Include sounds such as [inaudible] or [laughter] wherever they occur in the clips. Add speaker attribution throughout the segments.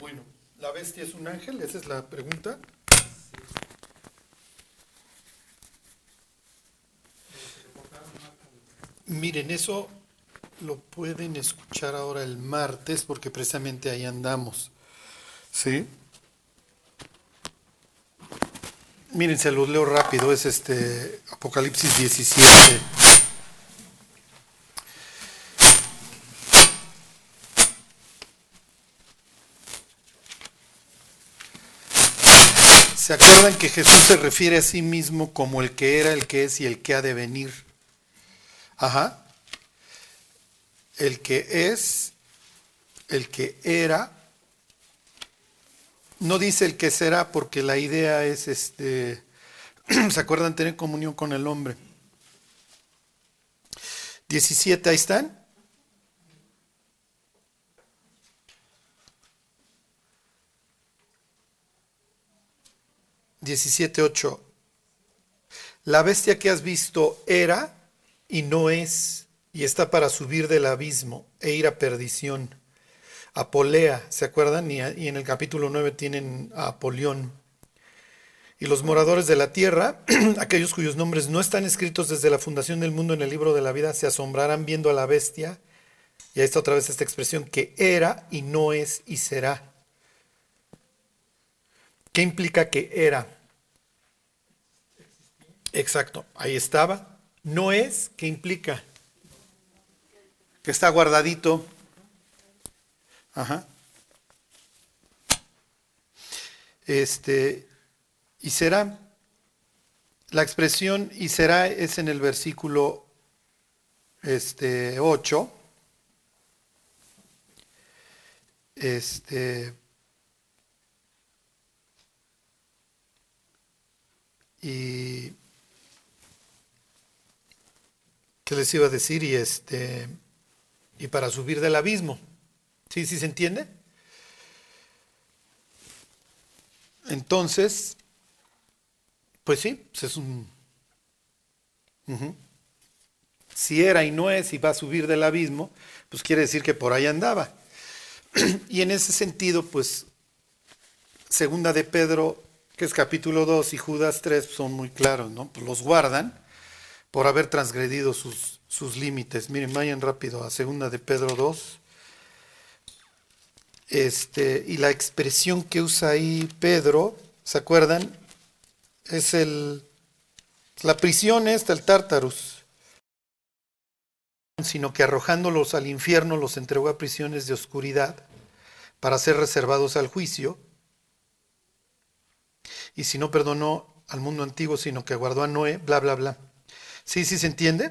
Speaker 1: Bueno, ¿la bestia es un ángel? Esa es la pregunta. Miren, eso lo pueden escuchar ahora el martes porque precisamente ahí andamos. ¿Sí? Miren, se los leo rápido, es este Apocalipsis 17. ¿Se acuerdan que Jesús se refiere a sí mismo como el que era, el que es y el que ha de venir? Ajá. El que es, el que era. No dice el que será porque la idea es, este, [clears throat] ¿se acuerdan? Tener comunión con el hombre. 17, ahí están. 17.8. La bestia que has visto era y no es, y está para subir del abismo e ir a perdición. Apolea, ¿se acuerdan? Y, en el capítulo 9 tienen a Apolión. Y los moradores de la tierra, [clears throat] aquellos cuyos nombres no están escritos desde la fundación del mundo en el libro de la vida, se asombrarán viendo a la bestia. Y ahí está otra vez esta expresión, que era y no es y será. ¿Qué implica que era? Exacto, ahí estaba. No es, ¿qué implica? Que está guardadito. Ajá. Este, y será. La expresión y será es en el versículo este, 8. Este, Y ¿qué les iba a decir? Y este y para subir del abismo. ¿Sí, sí se entiende? Entonces, pues sí, pues es un... Si era y no es y va a subir del abismo, pues quiere decir que por ahí andaba. [clears throat] y en ese sentido, pues, segunda de Pedro que es capítulo 2 y Judas 3 son muy claros, ¿no? Pues los guardan por haber transgredido sus, sus límites. Miren, vayan rápido a segunda de Pedro 2. Este, y la expresión que usa ahí Pedro, ¿se acuerdan? Es el la prisión esta, el tártarus. Sino que arrojándolos al infierno los entregó a prisiones de oscuridad para ser reservados al juicio y si no perdonó al mundo antiguo, sino que guardó a Noé, bla, bla, bla. ¿Sí, sí se entiende?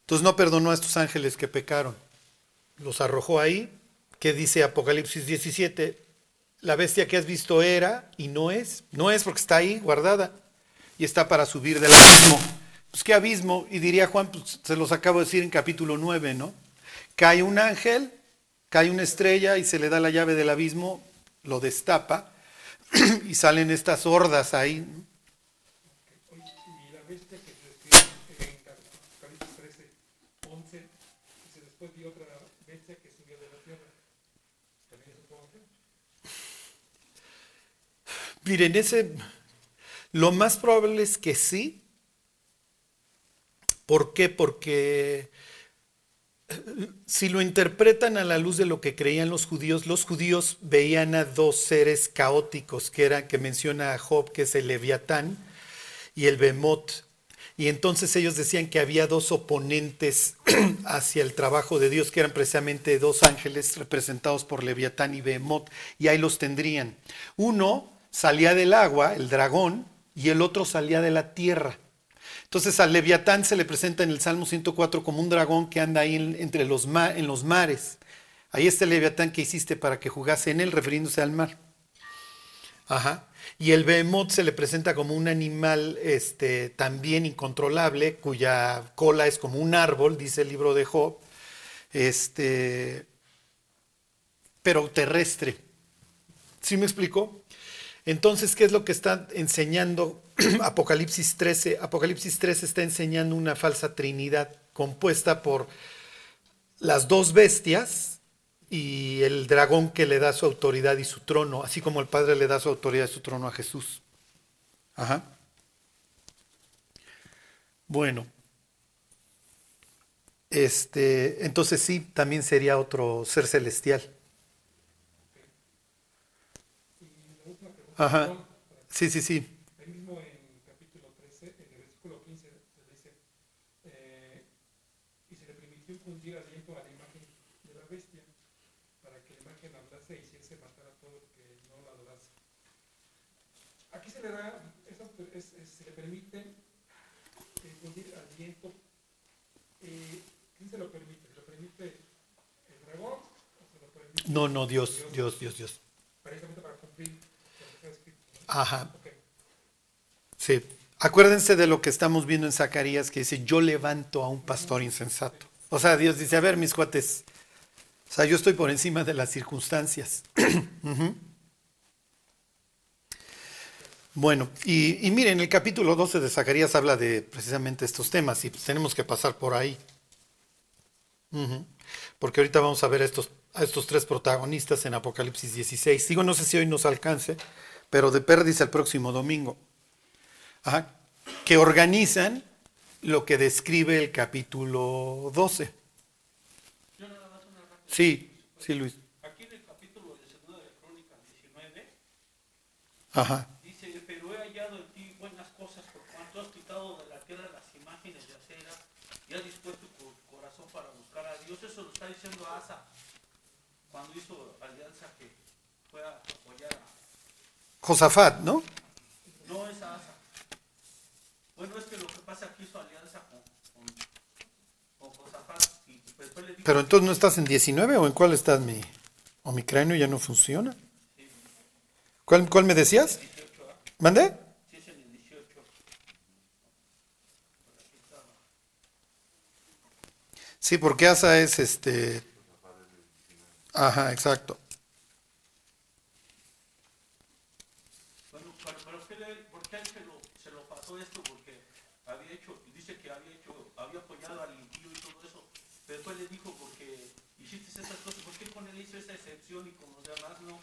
Speaker 1: Entonces no perdonó a estos ángeles que pecaron. Los arrojó ahí. ¿Qué dice Apocalipsis 17? La bestia que has visto era y no es. No es porque está ahí guardada y está para subir del abismo. Pues qué abismo. Y diría Juan, pues, se los acabo de decir en capítulo 9, ¿no? Cae un ángel, cae una estrella y se le da la llave del abismo, lo destapa [clears throat] y salen estas hordas ahí. Miren, ese, lo más probable es que sí. ¿Por qué? Porque si lo interpretan a la luz de lo que creían los judíos, los judíos veían a dos seres caóticos, que era que menciona Job, que es el Leviatán, y el Bemot. Y entonces ellos decían que había dos oponentes [clears throat] hacia el trabajo de Dios, que eran precisamente dos ángeles representados por Leviatán y Bemot, y ahí los tendrían. Uno salía del agua, el dragón, y el otro salía de la tierra. Entonces al leviatán se le presenta en el Salmo 104 como un dragón que anda ahí entre los en los mares. Ahí está el leviatán que hiciste para que jugase en él, refiriéndose al mar. Ajá. Y el behemoth se le presenta como un animal este, también incontrolable, cuya cola es como un árbol, dice el libro de Job, este, pero terrestre. ¿Sí me explico? Entonces, ¿qué es lo que está enseñando [clears throat] Apocalipsis 13? Apocalipsis 13 está enseñando una falsa trinidad compuesta por las dos bestias, y el dragón que le da su autoridad y su trono, así como el Padre le da su autoridad y su trono a Jesús. Ajá. Bueno. Este, entonces sí, también sería otro ser celestial. Ajá. Sí, sí, sí.
Speaker 2: Ahí mismo en capítulo 13, en el versículo 15, se dice, eh, y se le permitió fundir aliento a la imagen de la bestia, para que la imagen hablase y hiciese matar a todo el que no la adorase. Aquí se le da, eso es- es- se le permite eh, fundir aliento. Eh, ¿Quién se lo permite? ¿Se lo permite el dragón o se lo permite
Speaker 1: No, no, Dios, Dios, Dios, Dios.
Speaker 2: precisamente para cumplir lo que está escrito? ¿no?
Speaker 1: Ajá. Sí. Acuérdense de lo que estamos viendo en Zacarías que dice, yo levanto a un pastor insensato. O sea, Dios dice, a ver, mis cuates, o sea, yo estoy por encima de las circunstancias. [clears throat] Bueno, y, y miren, el capítulo 12 de Zacarías habla de precisamente estos temas y pues tenemos que pasar por ahí. Porque ahorita vamos a ver a estos, a estos tres protagonistas en Apocalipsis 16. Digo, no sé si hoy nos alcance, pero de perdiz el próximo domingo. Ajá, que organizan lo que describe el capítulo 12. Sí, sí, Luis.
Speaker 3: Aquí en el capítulo de segunda de Crónicas 19
Speaker 1: Ajá.
Speaker 3: dice, pero he hallado en ti buenas cosas por cuanto has quitado de la tierra las imágenes de acera y has dispuesto tu corazón para buscar a Dios. Eso lo está diciendo Asa cuando hizo alianza que fue a apoyar a...
Speaker 1: Josafat, ¿no?
Speaker 3: No es Asa. Bueno, es que lo que pasa aquí hizo alianza con, con, con Josafat y después le dijo...
Speaker 1: Pero entonces no estás en 19 o en cuál estás mi o mi cráneo ya no funciona. ¿Cuál, cuál me decías? ¿Mandé?
Speaker 3: Sí, es en el 18.
Speaker 1: Sí, porque Asa es este. Ajá, exacto.
Speaker 3: Bueno, pero, pero ¿qué le- ¿por qué él se lo, se lo pasó esto? Porque había hecho, dice que había hecho, había apoyado al impío y todo eso, pero después le dijo, porque hiciste esas cosas, ¿por qué con él hizo esa excepción y con los demás no?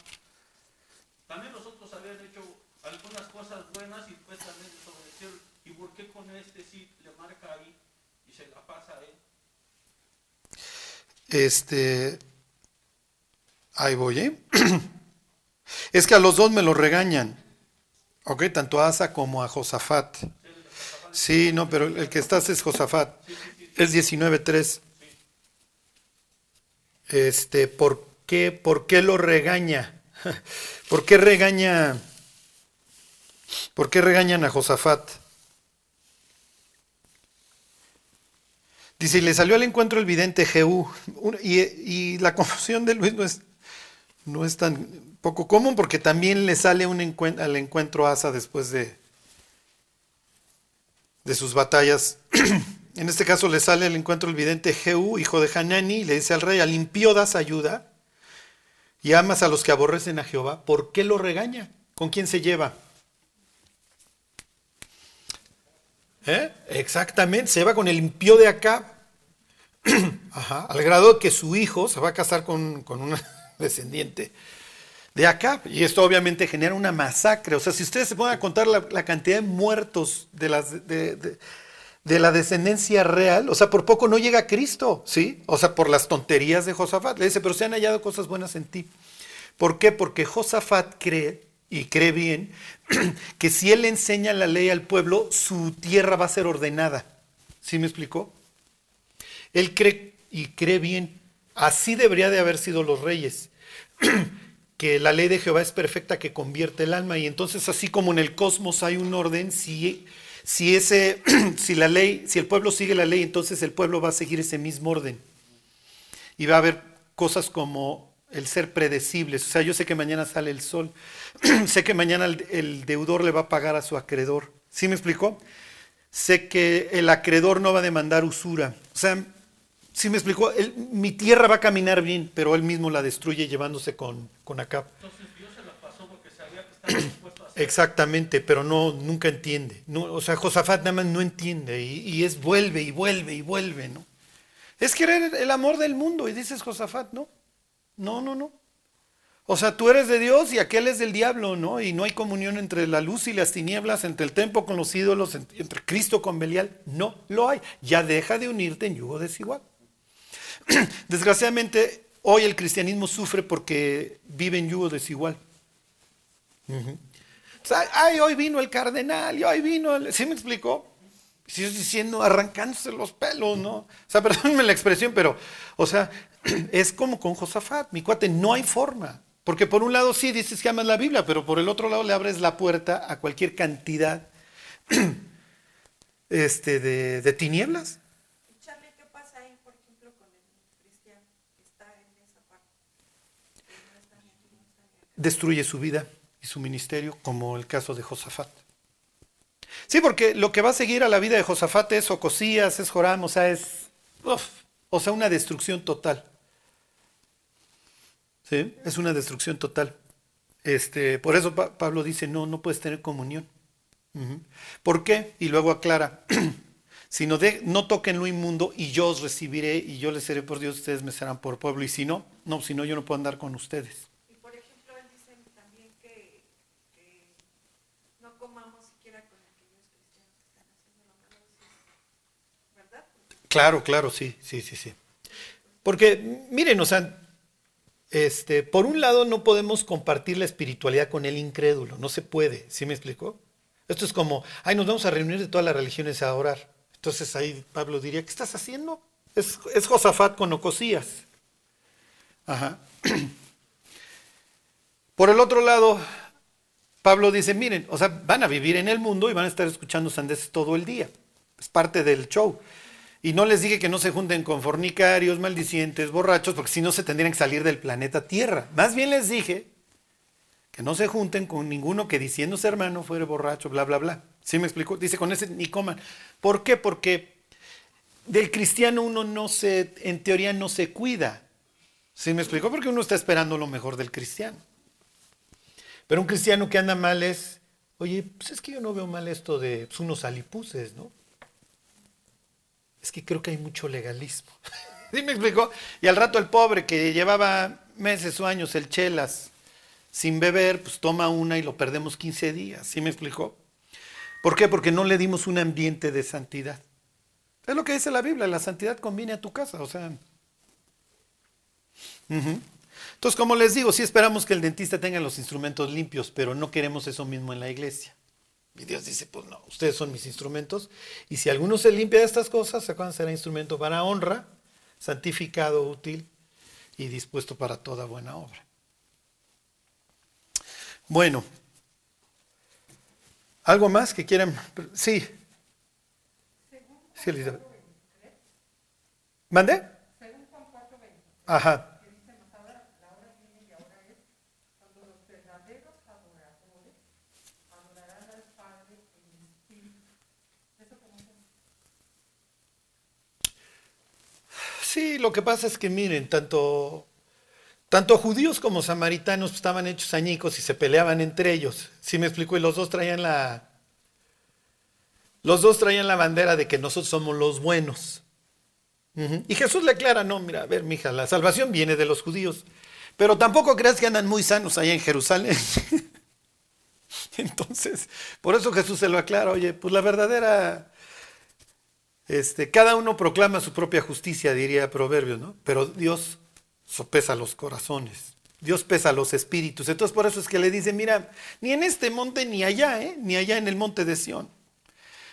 Speaker 3: También los otros habían hecho algunas cosas buenas y después también desobedecieron, ¿y por qué con este sí le marca ahí y se la pasa a él?
Speaker 1: Este. Ahí voy, ¿eh? [clears throat] Es que a los dos me lo regañan. Ok, tanto a Asa como a Josafat. Sí, no, pero el que estás es Josafat. Es 19.3. Este, ¿por qué, ¿por qué lo regaña? [laughs] ¿Por qué regaña? ¿Por qué regañan a Josafat? Dice, y le salió al encuentro el vidente Jehú. Y, y la [laughs] confusión de Luis no es, no es tan poco común porque también le sale un al encuentro Asa después de, de sus batallas. [clears throat] en este caso le sale al encuentro el vidente Jehú, hijo de Hanani, y le dice al rey, al impío das ayuda y amas a los que aborrecen a Jehová. ¿Por qué lo regaña? ¿Con quién se lleva? ¿Eh? Exactamente, se va con el impío de acá. [clears throat] Al grado que su hijo se va a casar con, con [laughs] descendiente de acá. Y esto obviamente genera una masacre. O sea, si ustedes se ponen a contar la, cantidad de muertos de, las, de la descendencia real, o sea, por poco no llega a Cristo, ¿sí? O sea, por las tonterías de Josafat. Le dice, pero se han hallado cosas buenas en ti. ¿Por qué? Porque Josafat cree, y cree bien, [clears throat] que si él enseña la ley al pueblo, su tierra va a ser ordenada. ¿Sí me explicó? Él cree y cree bien. Así debería de haber sido los reyes. [clears throat] que la ley de Jehová es perfecta que convierte el alma. Y entonces, así como en el cosmos hay un orden, si, si, ese, [clears throat] si la ley, si el pueblo sigue la ley, entonces el pueblo va a seguir ese mismo orden. Y va a haber cosas como el ser predecibles. O sea, yo sé que mañana sale el sol. [clears throat] sé que mañana el, deudor le va a pagar a su acreedor. ¿Sí me explicó? Sé que el acreedor no va a demandar usura. O sea, sí me explicó, mi tierra va a caminar bien, pero él mismo la destruye llevándose con, con Acab.
Speaker 3: Entonces Dios se la pasó porque sabía que estaba.
Speaker 1: Exactamente, pero no, nunca entiende. No, o sea, Josafat nada más no entiende y, es vuelve y vuelve y vuelve, ¿no? Es querer el amor del mundo y dices Josafat, ¿no? No, no, no. O sea, tú eres de Dios y aquel es del diablo, ¿no? Y no hay comunión entre la luz y las tinieblas, entre el templo con los ídolos, entre Cristo con Belial. No lo hay. Ya deja de unirte en yugo desigual. [clears throat] Desgraciadamente, hoy el cristianismo sufre porque vive en yugo desigual. Ay, hoy vino el cardenal, y hoy vino el... ¿Sí me explicó? Si diciendo arrancándose los pelos, ¿no? O sea, [laughs] perdónenme la expresión, pero, o sea, [clears throat] es como con Josafat, mi cuate, no hay forma. Porque por un lado sí dices que amas la Biblia, pero por el otro lado le abres la puerta a cualquier cantidad [clears throat] este, de, de tinieblas. Destruye su vida y su ministerio, como el caso de Josafat. Sí, porque lo que va a seguir a la vida de Josafat es Ocosías, es Joram, o sea, es uf, o sea, una destrucción total. ¿Sí? Es una destrucción total. Este, por eso Pa- Pablo dice, no, no puedes tener comunión. ¿Por qué? Y luego aclara, [clears throat] si no, de, no toquen lo inmundo y yo os recibiré y yo les seré por Dios, ustedes me serán por pueblo. Y si no, no, si no, yo no puedo andar con ustedes.
Speaker 4: Y por ejemplo, él dice también que, que no comamos siquiera con aquellos cristianos que están haciendo lo malo, sí, ¿verdad? Porque
Speaker 1: Claro, claro, sí, sí, sí, sí. Porque, miren, o sea, este, por un lado no podemos compartir la espiritualidad con el incrédulo, no se puede, ¿sí me explicó? Esto es como, ay, nos vamos a reunir de todas las religiones a orar. Entonces ahí Pablo diría, ¿qué estás haciendo? Es, es Josafat con Ocosías. Ajá. [clears throat] Por el otro lado, Pablo dice, miren, o sea, van a vivir en el mundo y van a estar escuchando sandeces todo el día. Es parte del show. Y no les dije que no se junten con fornicarios, maldicientes, borrachos, porque si no se tendrían que salir del planeta Tierra. Más bien les dije que no se junten con ninguno que diciéndose hermano fuera borracho, bla, bla, bla. ¿Sí me explicó? Dice, con ese ni coman. ¿Por qué? Porque del cristiano uno no se, en teoría no se cuida. ¿Sí me explicó? Porque uno está esperando lo mejor del cristiano. Pero un cristiano que anda mal es, oye, pues es que yo no veo mal esto de pues, unos alipuses, ¿no? Es que creo que hay mucho legalismo. [laughs] ¿Sí me explicó? Y al rato el pobre que llevaba meses o años el chelas sin beber, pues toma una y lo perdemos 15 días. ¿Sí me explicó? ¿Por qué? Porque no le dimos un ambiente de santidad. Es lo que dice la Biblia, la santidad conviene a tu casa, o sea. Entonces, como les digo, sí esperamos que el dentista tenga los instrumentos limpios, pero no queremos eso mismo en la iglesia. Y Dios dice, pues no, ustedes son mis instrumentos. Y si alguno se limpia de estas cosas, se será instrumento para honra, santificado, útil y dispuesto para toda buena obra. Bueno, ¿algo más que quieran? Sí. Sí, Elizabeth. ¿Mande?
Speaker 4: según Juan 4, 20,
Speaker 1: Ajá.
Speaker 4: que dice más ahora, la hora viene y ahora es cuando los verdaderos adoradores adorarán al Padre en espíritu. ¿Eso cómo se
Speaker 1: Sí, lo que pasa es que miren, tanto, tanto judíos como samaritanos estaban hechos añicos y se peleaban entre ellos. ¿Sí me explico? Y los dos traían la, los dos traían la bandera de que nosotros somos los buenos. Y Jesús le aclara, no, mira, a ver, mija, la salvación viene de los judíos. Pero tampoco creas que andan muy sanos allá en Jerusalén. [laughs] Entonces, por eso Jesús se lo aclara, oye, pues la verdadera este, cada uno proclama su propia justicia, diría Proverbios, ¿no? Pero Dios sopesa los corazones. Dios pesa los espíritus. Entonces por eso es que le dice, mira, ni en este monte ni allá, ¿eh? ni allá en el monte de Sión.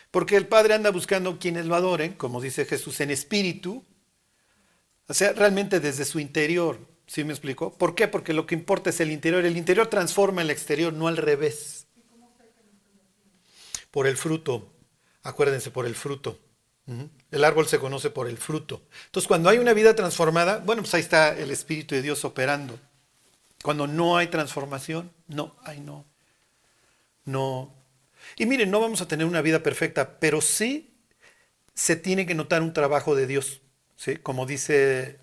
Speaker 1: Porque el Padre anda buscando quienes lo adoren, como dice Jesús, en espíritu. O sea, realmente desde su interior. ¿Sí me explicó? ¿Por qué? Porque lo que importa es el interior. El interior transforma el exterior, no al revés. Por el fruto. Acuérdense, por el fruto. El árbol se conoce por el fruto. Entonces, cuando hay una vida transformada, bueno, pues ahí está el Espíritu de Dios operando. Cuando no hay transformación, no, ay no. No. Y miren, no vamos a tener una vida perfecta, pero sí se tiene que notar un trabajo de Dios. ¿sí? Como dice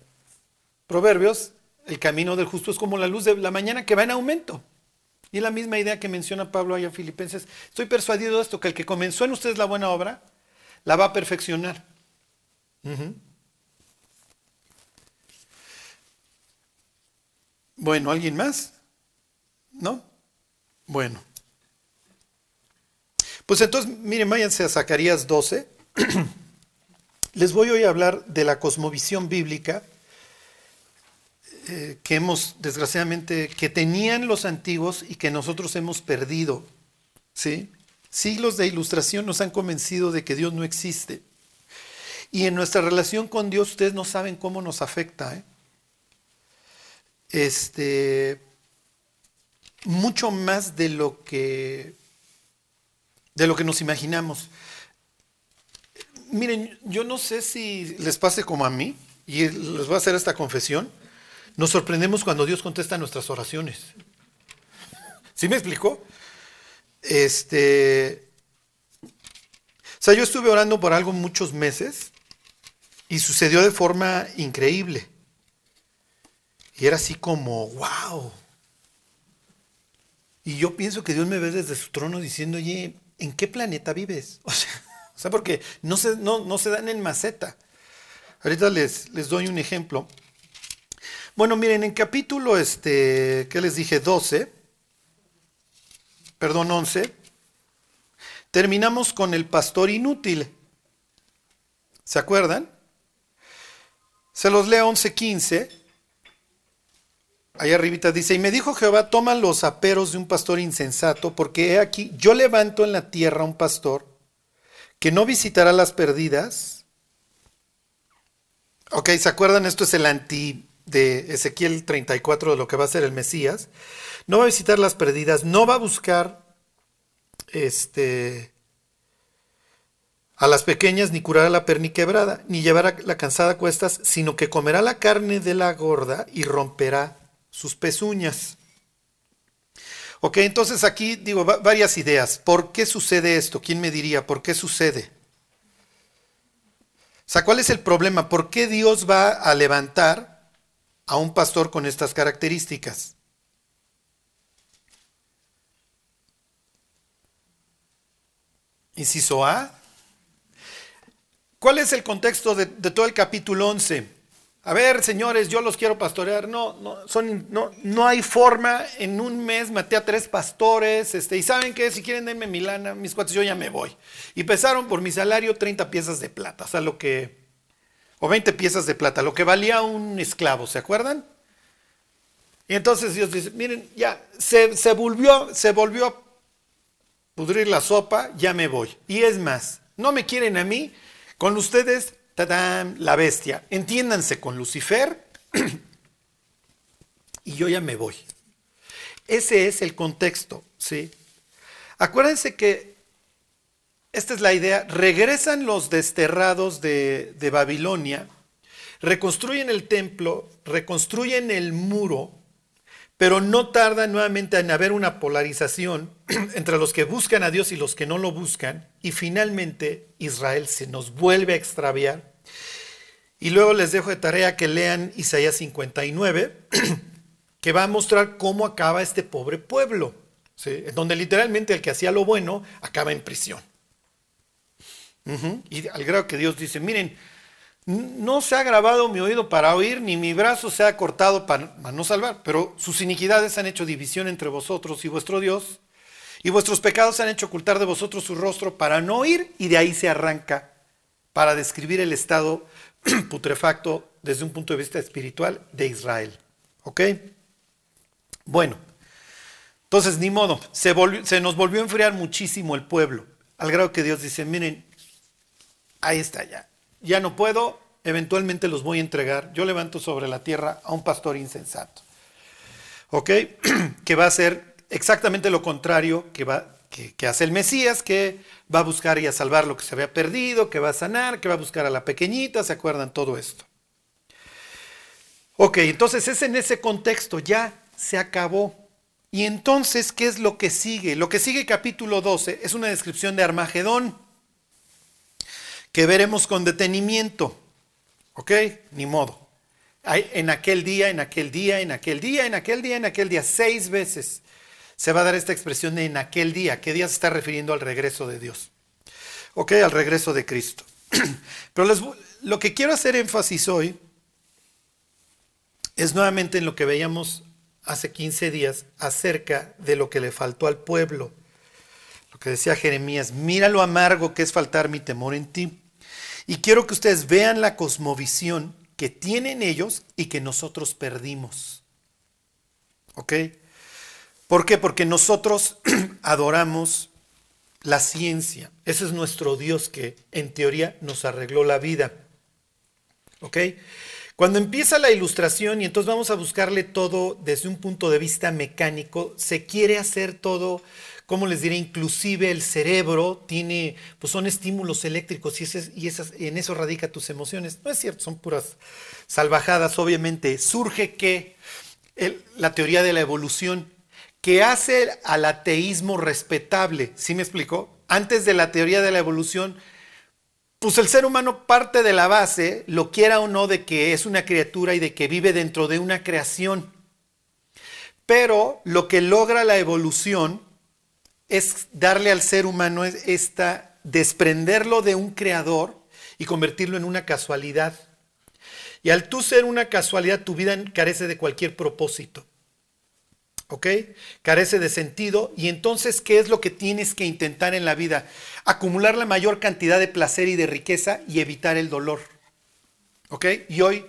Speaker 1: Proverbios, el camino del justo es como la luz de la mañana que va en aumento. Y la misma idea que menciona Pablo allá en Filipenses. Estoy persuadido de esto, que el que comenzó en ustedes la buena obra, la va a perfeccionar. Bueno, ¿alguien más? ¿No? Bueno. Pues entonces, miren, váyanse a Zacarías 12. [clears throat] Les voy hoy a hablar de la cosmovisión bíblica eh, que hemos, desgraciadamente, que tenían los antiguos y que nosotros hemos perdido. ¿sí? Siglos de ilustración nos han convencido de que Dios no existe. Y en nuestra relación con Dios, ustedes no saben cómo nos afecta. ¿eh? Este, mucho más de lo que de lo que nos imaginamos. Miren, yo no sé si les pase como a mí, y les voy a hacer esta confesión. Nos sorprendemos cuando Dios contesta nuestras oraciones. ¿Sí me explicó? Este. O sea, yo estuve orando por algo muchos meses y sucedió de forma increíble. Y era así como, wow. Y yo pienso que Dios me ve desde su trono diciendo, oye, ¿en qué planeta vives? [laughs] O sea, porque no se, no, no se dan en maceta. Ahorita les, les doy un ejemplo. Bueno, miren, en capítulo, este, ¿qué les dije? 12, perdón, 11, terminamos con el pastor inútil. ¿Se acuerdan? Se los leo 11, 15. Ahí arribita dice, y me dijo Jehová, toma los aperos de un pastor insensato, porque he aquí, yo levanto en la tierra un pastor que no visitará las perdidas. Ok, ¿se acuerdan? Esto es el anti de Ezequiel 34 de lo que va a ser el Mesías, no va a visitar las perdidas, no va a buscar este, a las pequeñas, ni curará la perniquebrada, ni llevará la cansada a cuestas, sino que comerá la carne de la gorda y romperá sus pezuñas. Ok, entonces aquí digo varias ideas. ¿Por qué sucede esto? ¿Quién me diría por qué sucede? O sea, ¿cuál es el problema? ¿Por qué Dios va a levantar a un pastor con estas características. Inciso A. ¿Cuál es el contexto de, todo el capítulo 11? A ver, señores, yo los quiero pastorear. No, no, no, no hay forma. En un mes maté a tres pastores. Este, y saben que si quieren denme mi lana, mis cuates, yo ya me voy. Y pesaron por mi salario 30 piezas de plata. O sea, lo que o 20 piezas de plata, lo que valía un esclavo, ¿se acuerdan? Y entonces Dios dice, miren, ya, se, volvió, se volvió a pudrir la sopa, ya me voy. Y es más, no me quieren a mí, con ustedes, ¡tadam! la bestia. Entiéndanse con Lucifer [clears throat] y yo ya me voy. Ese es el contexto, ¿sí? Acuérdense que esta es la idea, regresan los desterrados de, Babilonia, reconstruyen el templo, reconstruyen el muro, pero no tarda nuevamente en haber una polarización [clears throat] entre los que buscan a Dios y los que no lo buscan, y finalmente Israel se nos vuelve a extraviar. Y luego les dejo de tarea que lean Isaías 59, [clears throat] que va a mostrar cómo acaba este pobre pueblo, donde literalmente el que hacía lo bueno acaba en prisión. Y al grado que Dios dice, miren, no se ha grabado mi oído para oír, ni mi brazo se ha cortado para, no salvar, pero sus iniquidades han hecho división entre vosotros y vuestro Dios, y vuestros pecados han hecho ocultar de vosotros su rostro para no oír, y de ahí se arranca para describir el estado [clears throat] putrefacto desde un punto de vista espiritual de Israel. ¿Ok? Bueno, entonces ni modo, se, se nos volvió a enfriar muchísimo el pueblo, al grado que Dios dice, miren, ahí está ya. Ya no puedo, eventualmente los voy a entregar. Yo levanto sobre la tierra a un pastor insensato. ¿Ok? [clears throat] que va a hacer exactamente lo contrario que, va, que, hace el Mesías, que va a buscar y a salvar lo que se había perdido, que va a sanar, que va a buscar a la pequeñita, ¿se acuerdan todo esto? Ok, entonces es en ese contexto, ya se acabó. Y entonces, ¿qué es lo que sigue? Lo que sigue capítulo 12 es una descripción de Armagedón que veremos con detenimiento. ¿Ok? Ni modo. en aquel día, en aquel día, en aquel día, en aquel día, en aquel día, seis veces se va a dar esta expresión de en aquel día. ¿Qué día se está refiriendo al regreso de Dios? ¿Ok? Al regreso de Cristo. [clears throat] Pero lo que quiero hacer énfasis hoy es nuevamente en lo que veíamos hace 15 días acerca de lo que le faltó al pueblo. Lo que decía Jeremías, mira lo amargo que es faltar mi temor en ti. Y quiero que ustedes vean la cosmovisión que tienen ellos y que nosotros perdimos. ¿Ok? ¿Por qué? Porque nosotros [clears throat] adoramos la ciencia. Ese es nuestro Dios que en teoría nos arregló la vida. ¿Ok? Cuando empieza la ilustración y entonces vamos a buscarle todo desde un punto de vista mecánico, se quiere hacer todo, como les diré, inclusive el cerebro tiene, pues son estímulos eléctricos y, y esas, en eso radica tus emociones. No es cierto, son puras salvajadas, obviamente. Surge que la teoría de la evolución, que hace al ateísmo respetable, ¿sí me explicó? Antes de la teoría de la evolución, pues el ser humano parte de la base, lo quiera o no, de que es una criatura y de que vive dentro de una creación. Pero lo que logra la evolución es darle al ser humano esta, desprenderlo de un creador y convertirlo en una casualidad. Y al tú ser una casualidad, tu vida carece de cualquier propósito. ¿Ok? Carece de sentido. Y entonces, ¿qué es lo que tienes que intentar en la vida? Acumular la mayor cantidad de placer y de riqueza y evitar el dolor. ¿Ok? Y hoy,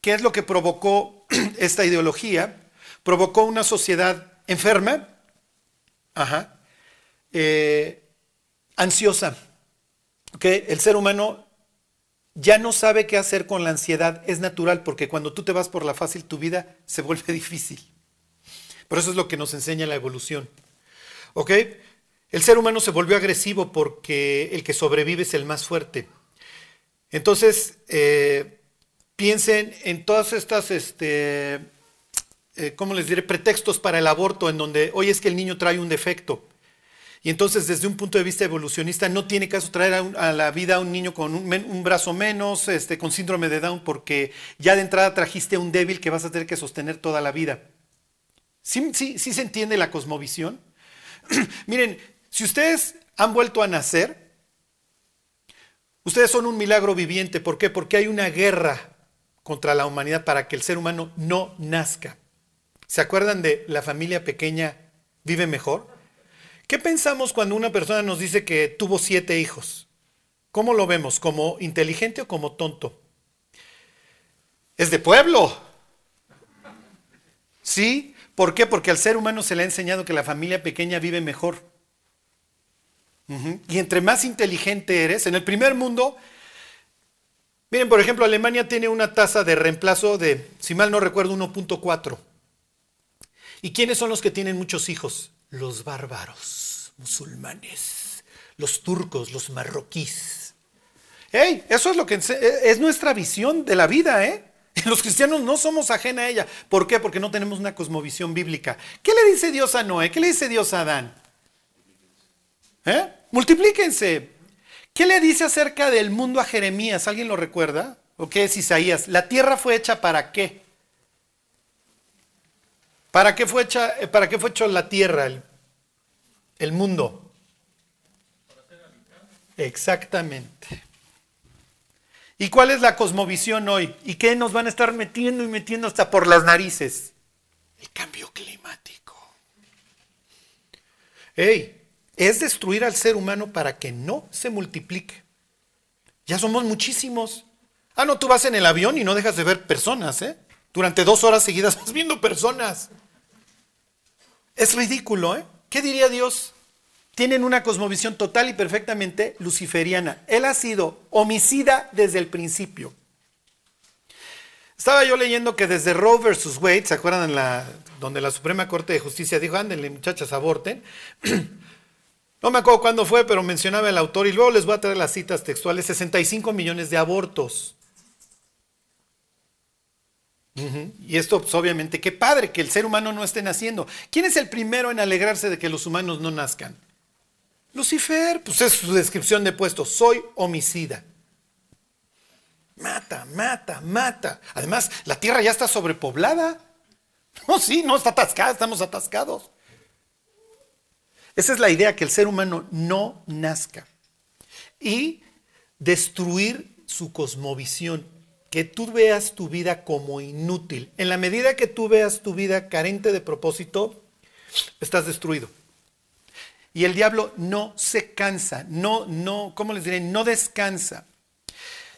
Speaker 1: ¿qué es lo que provocó [clears throat] esta ideología? Provocó una sociedad enferma, ajá, eh, ansiosa. ¿Ok? El ser humano ya no sabe qué hacer con la ansiedad. Es natural porque cuando tú te vas por la fácil, tu vida se vuelve [laughs] difícil. Pero eso es lo que nos enseña la evolución. ¿Ok? El ser humano se volvió agresivo porque el que sobrevive es el más fuerte. Entonces, eh, piensen en todas estas, este, eh, ¿cómo les diré?, pretextos para el aborto en donde hoy es que el niño trae un defecto. Y entonces, desde un punto de vista evolucionista, no tiene caso traer a, la vida a un niño con un, brazo menos, este, con síndrome de Down, porque ya de entrada trajiste a un débil que vas a tener que sostener toda la vida. ¿Sí, sí, se entiende la cosmovisión? [clears throat] Miren, si ustedes han vuelto a nacer, ustedes son un milagro viviente. ¿Por qué? Porque hay una guerra contra la humanidad para que el ser humano no nazca. ¿Se acuerdan de la familia pequeña vive mejor? ¿Qué pensamos cuando una persona nos dice que tuvo siete hijos? ¿Cómo lo vemos? ¿Como inteligente o como tonto? Es de pueblo. ¿Sí? ¿Por qué? Porque al ser humano se le ha enseñado que la familia pequeña vive mejor. Y entre más inteligente eres, en el primer mundo, miren, por ejemplo, Alemania tiene una tasa de reemplazo de, si mal no recuerdo, 1.4. ¿Y quiénes son los que tienen muchos hijos? Los bárbaros, musulmanes, los turcos, los marroquíes. ¡Ey! Eso es lo que es nuestra visión de la vida, ¿eh? [laughs] Los cristianos no somos ajena a ella. ¿Por qué? Porque no tenemos una cosmovisión bíblica. ¿Qué le dice Dios a Noé? ¿Qué le dice Dios a Adán? ¿Eh? Multiplíquense. ¿Qué le dice acerca del mundo a Jeremías? ¿Alguien lo recuerda? ¿O qué es Isaías? ¿La tierra fue hecha para qué? ¿Para qué fue hecha, eh, para qué fue hecho la tierra, el, el mundo? Exactamente. ¿Y cuál es la cosmovisión hoy? ¿Y qué nos van a estar metiendo y metiendo hasta por las narices? El cambio climático. ¡Ey! Es destruir al ser humano para que no se multiplique. Ya somos muchísimos. Ah, no, tú vas en el avión y no dejas de ver personas, ¿eh? Durante dos horas seguidas vas viendo personas. Es ridículo, ¿eh? ¿Qué diría Dios? tienen una cosmovisión total y perfectamente luciferiana. Él ha sido homicida desde el principio. Estaba yo leyendo que desde Roe versus Wade, ¿se acuerdan la, donde la Suprema Corte de Justicia dijo, ándenle muchachas, aborten? [clears throat] No me acuerdo cuándo fue, pero mencionaba el autor y luego les voy a traer las citas textuales, 65 millones de abortos. Y esto, pues, obviamente, qué padre que el ser humano no esté naciendo. ¿Quién es el primero en alegrarse de que los humanos no nazcan? Lucifer, pues es su descripción de puesto, soy homicida. Mata, mata, mata. Además, la tierra ya está sobrepoblada. [laughs] No, sí, no está atascada, estamos atascados. Esa es la idea, que el ser humano no nazca. Y destruir su cosmovisión. Que tú veas tu vida como inútil. En la medida que tú veas tu vida carente de propósito, estás destruido. Y el diablo no se cansa, no, no, ¿cómo les diré? No descansa.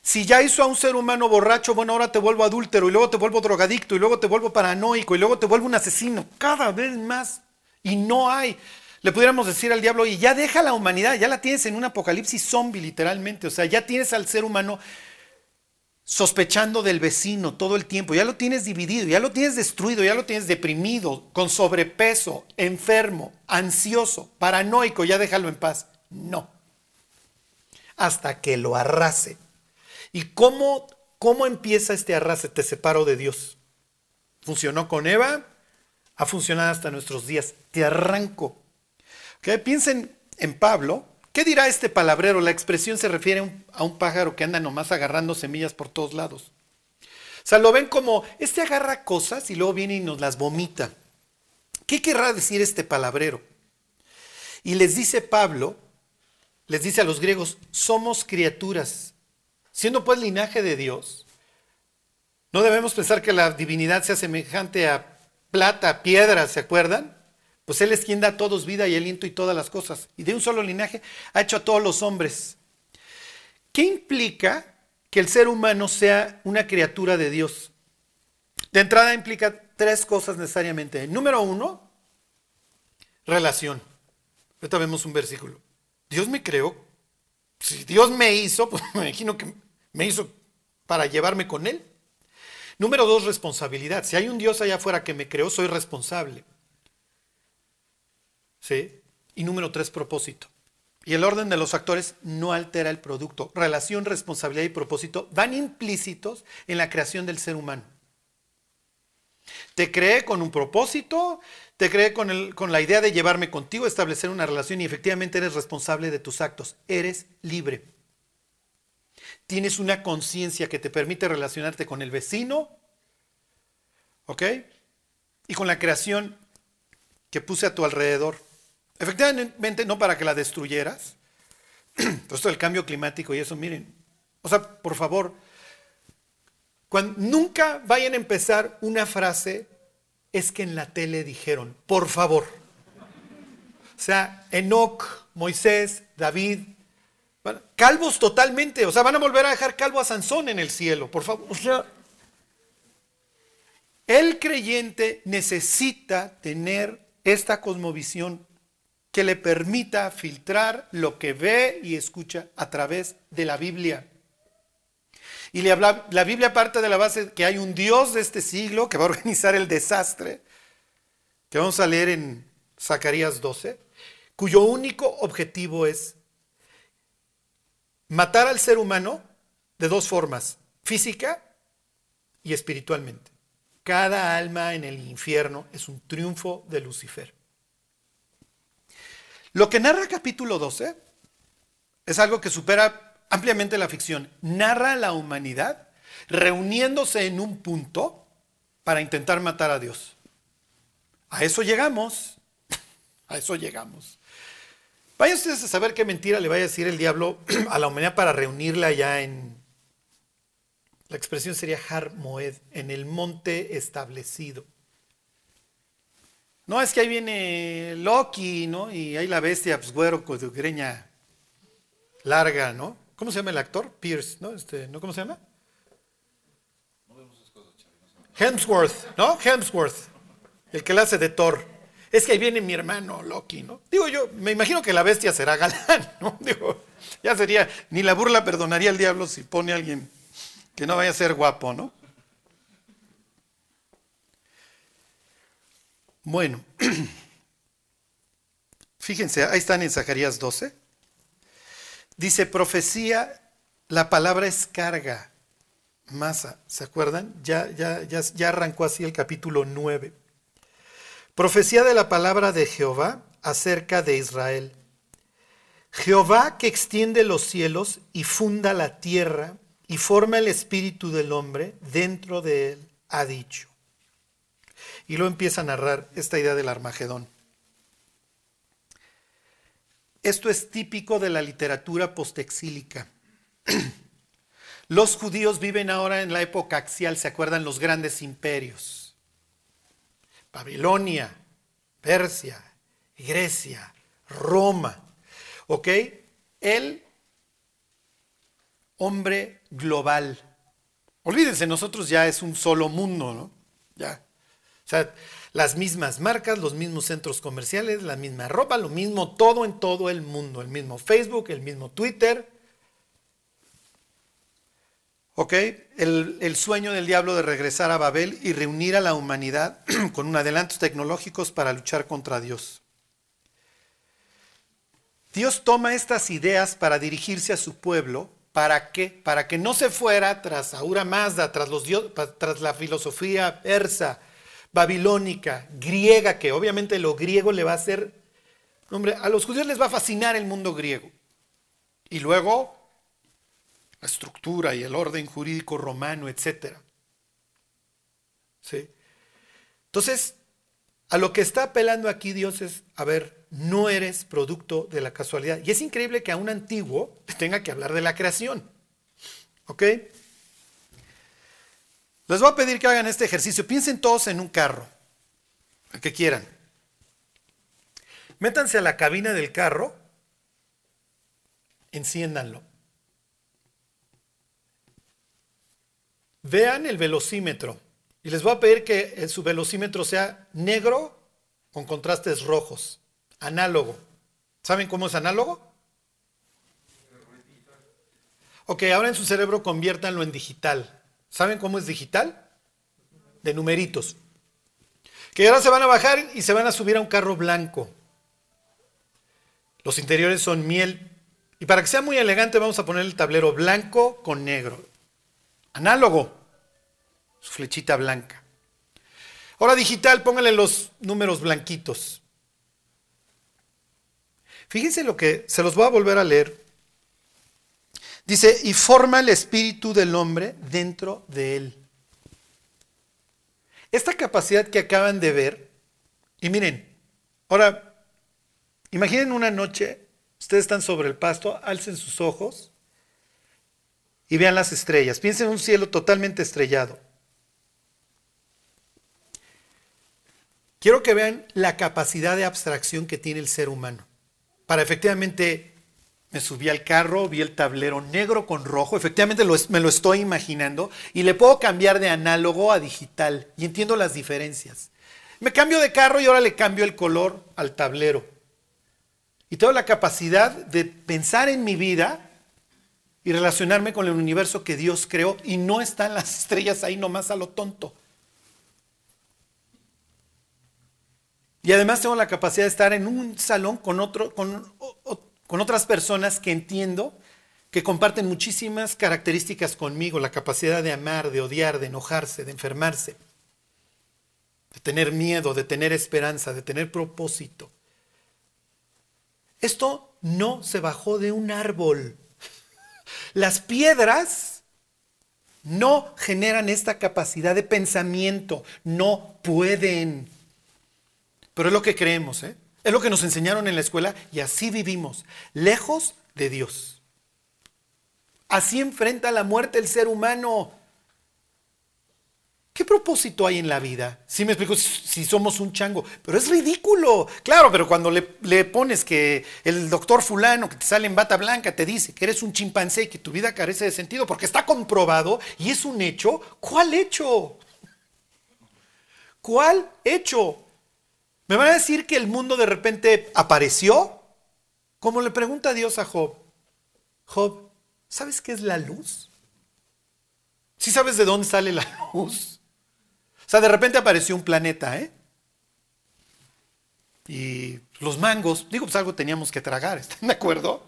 Speaker 1: Si ya hizo a un ser humano borracho, bueno, ahora te vuelvo adúltero y luego te vuelvo drogadicto y luego te vuelvo paranoico y luego te vuelvo un asesino, cada vez más. Y no hay. Le pudiéramos decir al diablo, y ya deja la humanidad, ya la tienes en un apocalipsis zombie literalmente, o sea, ya tienes al ser humano sospechando del vecino todo el tiempo, ya lo tienes dividido, ya lo tienes destruido, ya lo tienes deprimido, con sobrepeso, enfermo, ansioso, paranoico, ya déjalo en paz. No. Hasta que lo arrase. ¿Y cómo, cómo empieza este arrase? Te separo de Dios. ¿Funcionó con Eva? Ha funcionado hasta nuestros días. Te arranco. Piensen en Pablo, ¿Qué dirá este palabrero? La expresión se refiere a un pájaro que anda nomás agarrando semillas por todos lados. O sea, lo ven como, este agarra cosas y luego viene y nos las vomita. ¿Qué querrá decir este palabrero? Y les dice Pablo, les dice a los griegos, somos criaturas. Siendo pues linaje de Dios, no debemos pensar que la divinidad sea semejante a plata, piedra, ¿se acuerdan? Pues Él es quien da a todos vida y aliento y todas las cosas. Y de un solo linaje ha hecho a todos los hombres. ¿Qué implica que el ser humano sea una criatura de Dios? De entrada implica tres cosas necesariamente. Número uno, relación. Ahorita vemos un versículo. Dios me creó. Si Dios me hizo, [laughs] pues me imagino que me hizo para llevarme con Él. Número dos, responsabilidad. Si hay un Dios allá afuera que me creó, soy responsable. ¿Sí? Y número tres, propósito. Y el orden de los factores no altera el producto. Relación, responsabilidad y propósito van implícitos en la creación del ser humano. Te creé con un propósito, te creé con, el, con la idea de llevarme contigo, establecer una relación y efectivamente eres responsable de tus actos. Eres libre. Tienes una conciencia que te permite relacionarte con el vecino, ¿ok? Y con la creación que puse a tu alrededor. Efectivamente, no para que la destruyeras. [clears throat] Todo esto del cambio climático y eso, miren. O sea, por favor, cuando, nunca vayan a empezar una frase, es que en la tele dijeron, por favor. O sea, Enoch, Moisés, David, calvos totalmente. O sea, van a volver a dejar calvo a Sansón en el cielo, por favor. O sea, el creyente necesita tener esta cosmovisión que le permita filtrar lo que ve y escucha a través de la Biblia. Y le habla, la Biblia parte de la base que hay un Dios de este siglo que va a organizar el desastre, que vamos a leer en Zacarías 12, cuyo único objetivo es matar al ser humano de dos formas, física y espiritualmente. Cada alma en el infierno es un triunfo de Lucifer. Lo que narra capítulo 12 es algo que supera ampliamente la ficción. Narra la humanidad reuniéndose en un punto para intentar matar a Dios. A eso llegamos. [laughs] A eso llegamos. Vayan ustedes a saber qué mentira le vaya a decir el diablo [clears throat] a la humanidad para reunirla ya en... La expresión sería Har Moed, en el monte establecido. No, es que ahí viene Loki, ¿no? Y ahí la bestia, pues güero, con su greña larga, ¿no? ¿Cómo se llama el actor? Pierce, ¿no? Este, ¿no? ¿Cómo se llama? Hemsworth, ¿no? Hemsworth, el que la hace de Thor. Es que ahí viene mi hermano Loki, ¿no? Digo yo, me imagino que la bestia será galán, [laughs] ¿no? Digo, ya sería, ni la burla perdonaría al diablo si pone a alguien que no vaya a ser guapo, ¿no? Bueno, [clears throat] fíjense, ahí están en Zacarías 12. Dice, profecía, la palabra es carga, masa, ¿se acuerdan? Ya, ya, ya, ya arrancó así el capítulo 9. Profecía de la palabra de Jehová acerca de Israel. Jehová que extiende los cielos y funda la tierra y forma el espíritu del hombre dentro de él, ha dicho y luego empieza a narrar esta idea del Armagedón. Esto es típico de la literatura postexílica. [clears throat] Los judíos viven ahora en la época axial, ¿se acuerdan? Los grandes imperios. Babilonia, Persia, Grecia, Roma. ¿Ok? El hombre global. Olvídense, nosotros ya es un solo mundo, ¿no? Ya. Las mismas marcas, los mismos centros comerciales, la misma ropa, lo mismo todo en todo el mundo. El mismo Facebook, el mismo Twitter. ¿Ok? El, el sueño del diablo de regresar a Babel y reunir a la humanidad [clears throat] con adelantos tecnológicos para luchar contra Dios. Dios toma estas ideas para dirigirse a su pueblo. ¿Para qué? Para que no se fuera tras Ahura Mazda, tras, los dios- tras la filosofía persa, babilónica, griega, que obviamente lo griego le va a hacer... Hombre, a los judíos les va a fascinar el mundo griego. Y luego la estructura y el orden jurídico romano, etc. ¿Sí? Entonces, a lo que está apelando aquí Dios es, a ver, no eres producto de la casualidad. Y es increíble que a un antiguo tenga que hablar de la creación. ¿Ok? Les voy a pedir que hagan este ejercicio. Piensen todos en un carro, el que quieran. Métanse a la cabina del carro, enciéndanlo. Vean el velocímetro. Y les voy a pedir que eh, su velocímetro sea negro con contrastes rojos. Análogo. ¿Saben cómo es análogo? Ok, ahora en su cerebro conviértanlo en digital. ¿Saben cómo es digital? De numeritos. Que ahora se van a bajar y se van a subir a un carro blanco. Los interiores son miel. Y para que sea muy elegante vamos a poner el tablero blanco con negro. Análogo. Su flechita blanca. Ahora digital, pónganle los números blanquitos. Fíjense lo que se los voy a volver a leer. Dice, y forma el espíritu del hombre dentro de él. Esta capacidad que acaban de ver, y miren, ahora, imaginen una noche, ustedes están sobre el pasto, alcen sus ojos y vean las estrellas. Piensen en un cielo totalmente estrellado. Quiero que vean la capacidad de abstracción que tiene el ser humano. Para efectivamente, me subí al carro, vi el tablero negro con rojo, efectivamente me lo estoy imaginando y le puedo cambiar de análogo a digital y entiendo las diferencias. Me cambio de carro y ahora le cambio el color al tablero. Y tengo la capacidad de pensar en mi vida y relacionarme con el universo que Dios creó y no están las estrellas ahí nomás a lo tonto. Y además tengo la capacidad de estar en un salón con, otro, con, con otras personas que entiendo que comparten muchísimas características conmigo, la capacidad de amar, de odiar, de enojarse, de enfermarse, de tener miedo, de tener esperanza, de tener propósito. Esto no se bajó de un árbol. [laughs] Las piedras no generan esta capacidad de pensamiento, no pueden. Pero es lo que creemos, ¿eh? Es lo que nos enseñaron en la escuela y así vivimos, lejos de Dios. Así enfrenta la muerte el ser humano. ¿Qué propósito hay en la vida? Si me explico, si somos un chango, pero es ridículo. Claro, pero cuando le, le pones que el doctor fulano que te sale en bata blanca te dice que eres un chimpancé y que tu vida carece de sentido porque está comprobado y es un hecho, ¿cuál hecho? ¿Cuál hecho? ¿Me van a decir que el mundo de repente apareció? Como le pregunta Dios a Job. Job, ¿sabes qué es la luz? ¿Sí sabes de dónde sale la [laughs] luz? O sea, de repente apareció un planeta, ¿eh? Y los mangos, digo, pues algo teníamos que tragar, ¿están de acuerdo?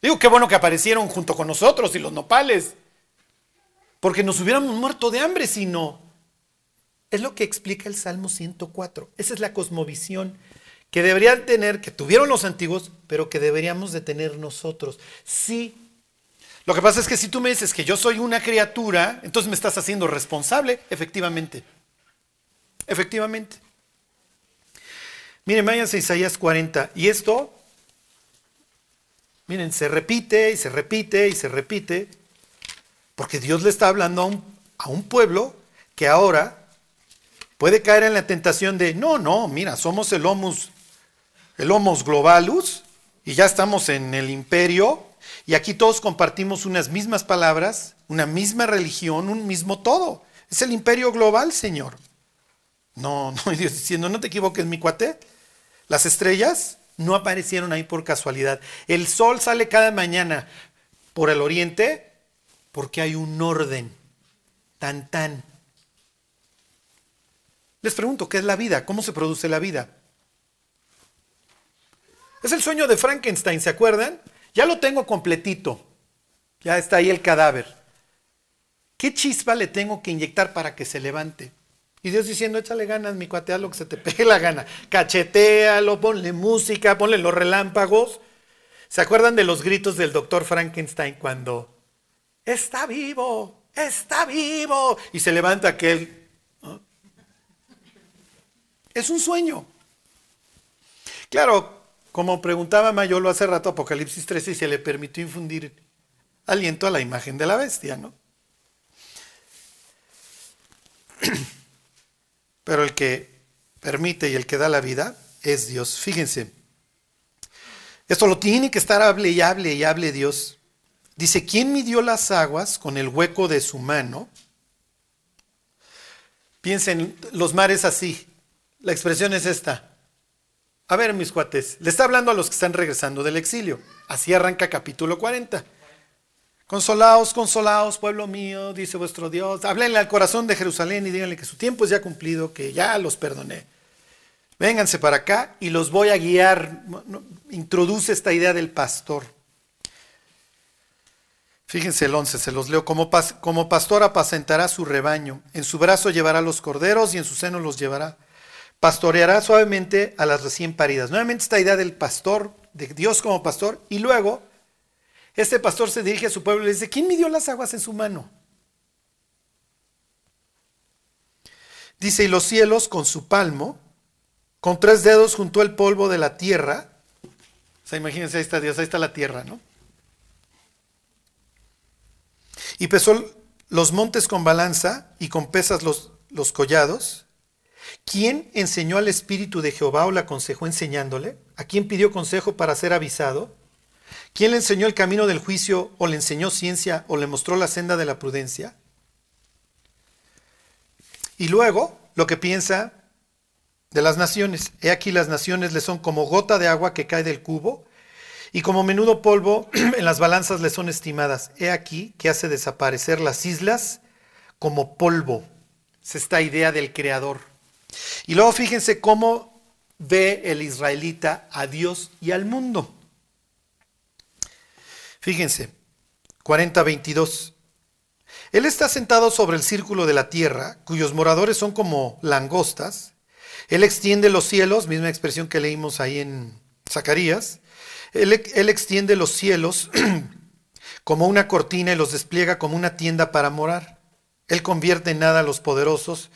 Speaker 1: Digo, qué bueno que aparecieron junto con nosotros y los nopales. Porque nos hubiéramos muerto de hambre si no. Es lo que explica el Salmo 104. Esa es la cosmovisión que deberían tener, que tuvieron los antiguos, pero que deberíamos de tener nosotros. Sí. Lo que pasa es que si tú me dices que yo soy una criatura, entonces me estás haciendo responsable, efectivamente. Efectivamente. Miren, váyanse a Isaías 40. Y esto, miren, se repite y se repite y se repite. Porque Dios le está hablando a un, a un pueblo que ahora puede caer en la tentación de, no, no, mira, somos el homus, el homus globalus y ya estamos en el imperio y aquí todos compartimos unas mismas palabras, una misma religión, un mismo todo. Es el imperio global, Señor. No, [laughs] no, Dios diciendo, no te equivoques, mi cuate. Las estrellas no aparecieron ahí por casualidad. El sol sale cada mañana por el oriente porque hay un orden. Tan, tan. Les pregunto, ¿qué es la vida? ¿Cómo se produce la vida? Es el sueño de Frankenstein, ¿se acuerdan? Ya lo tengo completito. Ya está ahí el cadáver. ¿Qué chispa le tengo que inyectar para que se levante? Y Dios diciendo, échale ganas, mi cuate, haz lo que se te pegue la gana. Cachetealo, ponle música, ponle los relámpagos. ¿Se acuerdan de los gritos del doctor Frankenstein cuando está vivo, está vivo? Y se levanta aquel. Es un sueño. Claro, como preguntaba Mayolo hace rato, Apocalipsis 13, y se le permitió infundir aliento a la imagen de la bestia, ¿no? [clears throat] Pero el que permite y el que da la vida es Dios. Fíjense, esto lo tiene que estar hable y hable y hable Dios. Dice, ¿quién midió las aguas con el hueco de su mano? Piensen, los mares así. La expresión es esta. A ver, mis cuates, le está hablando a los que están regresando del exilio. Así arranca capítulo 40. Consolaos, consolaos, pueblo mío, dice vuestro Dios. Háblenle al corazón de Jerusalén y díganle que su tiempo es ya cumplido, que ya los perdoné. Vénganse para acá y los voy a guiar. Introduce esta idea del pastor. Fíjense el 11, se los leo. Como, como pastor apacentará su rebaño. En su brazo llevará los corderos y en su seno los llevará. Pastoreará suavemente a las recién paridas. Nuevamente esta idea del pastor, de Dios como pastor, y luego este pastor se dirige a su pueblo y le dice, ¿quién midió las aguas en su mano? Dice, y los cielos con su palmo, con tres dedos juntó el polvo de la tierra. O sea, imagínense, ahí está Dios, ahí está la tierra, ¿no? Y pesó los montes con balanza y con pesas los, los collados. ¿Quién enseñó al Espíritu de Jehová o le aconsejó enseñándole? ¿A quién pidió consejo para ser avisado? ¿Quién le enseñó el camino del juicio o le enseñó ciencia o le mostró la senda de la prudencia? Y luego, lo que piensa de las naciones. He aquí las naciones le son como gota de agua que cae del cubo y como menudo polvo [clears throat] en las balanzas le son estimadas. He aquí que hace desaparecer las islas como polvo. Es esta idea del creador. Y luego fíjense cómo ve el israelita a Dios y al mundo. Fíjense, 40-22. Él está sentado sobre el círculo de la tierra, cuyos moradores son como langostas. Él extiende los cielos, misma expresión que leímos ahí en Zacarías. Él, extiende los cielos [clears throat] como una cortina y los despliega como una tienda para morar. Él convierte en nada a los poderosos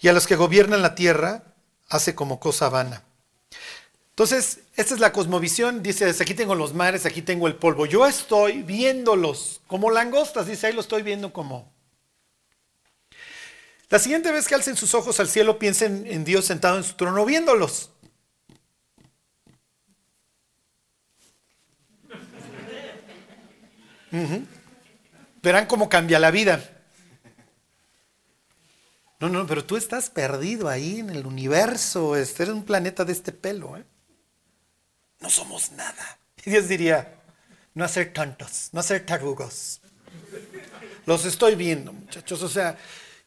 Speaker 1: y a los que gobiernan la tierra hace como cosa vana. Entonces, esta es la cosmovisión, dice, aquí tengo los mares, aquí tengo el polvo. Yo estoy viéndolos como langostas, dice, ahí lo estoy viendo como... La siguiente vez que alcen sus ojos al cielo, piensen en Dios sentado en su trono viéndolos. Verán cómo cambia la vida. No, no, pero tú estás perdido ahí en el universo, este, eres un planeta de este pelo. ¿eh? no somos nada. Y Dios diría, no hacer tontos, no hacer tarugos. Los estoy viendo, muchachos. O sea,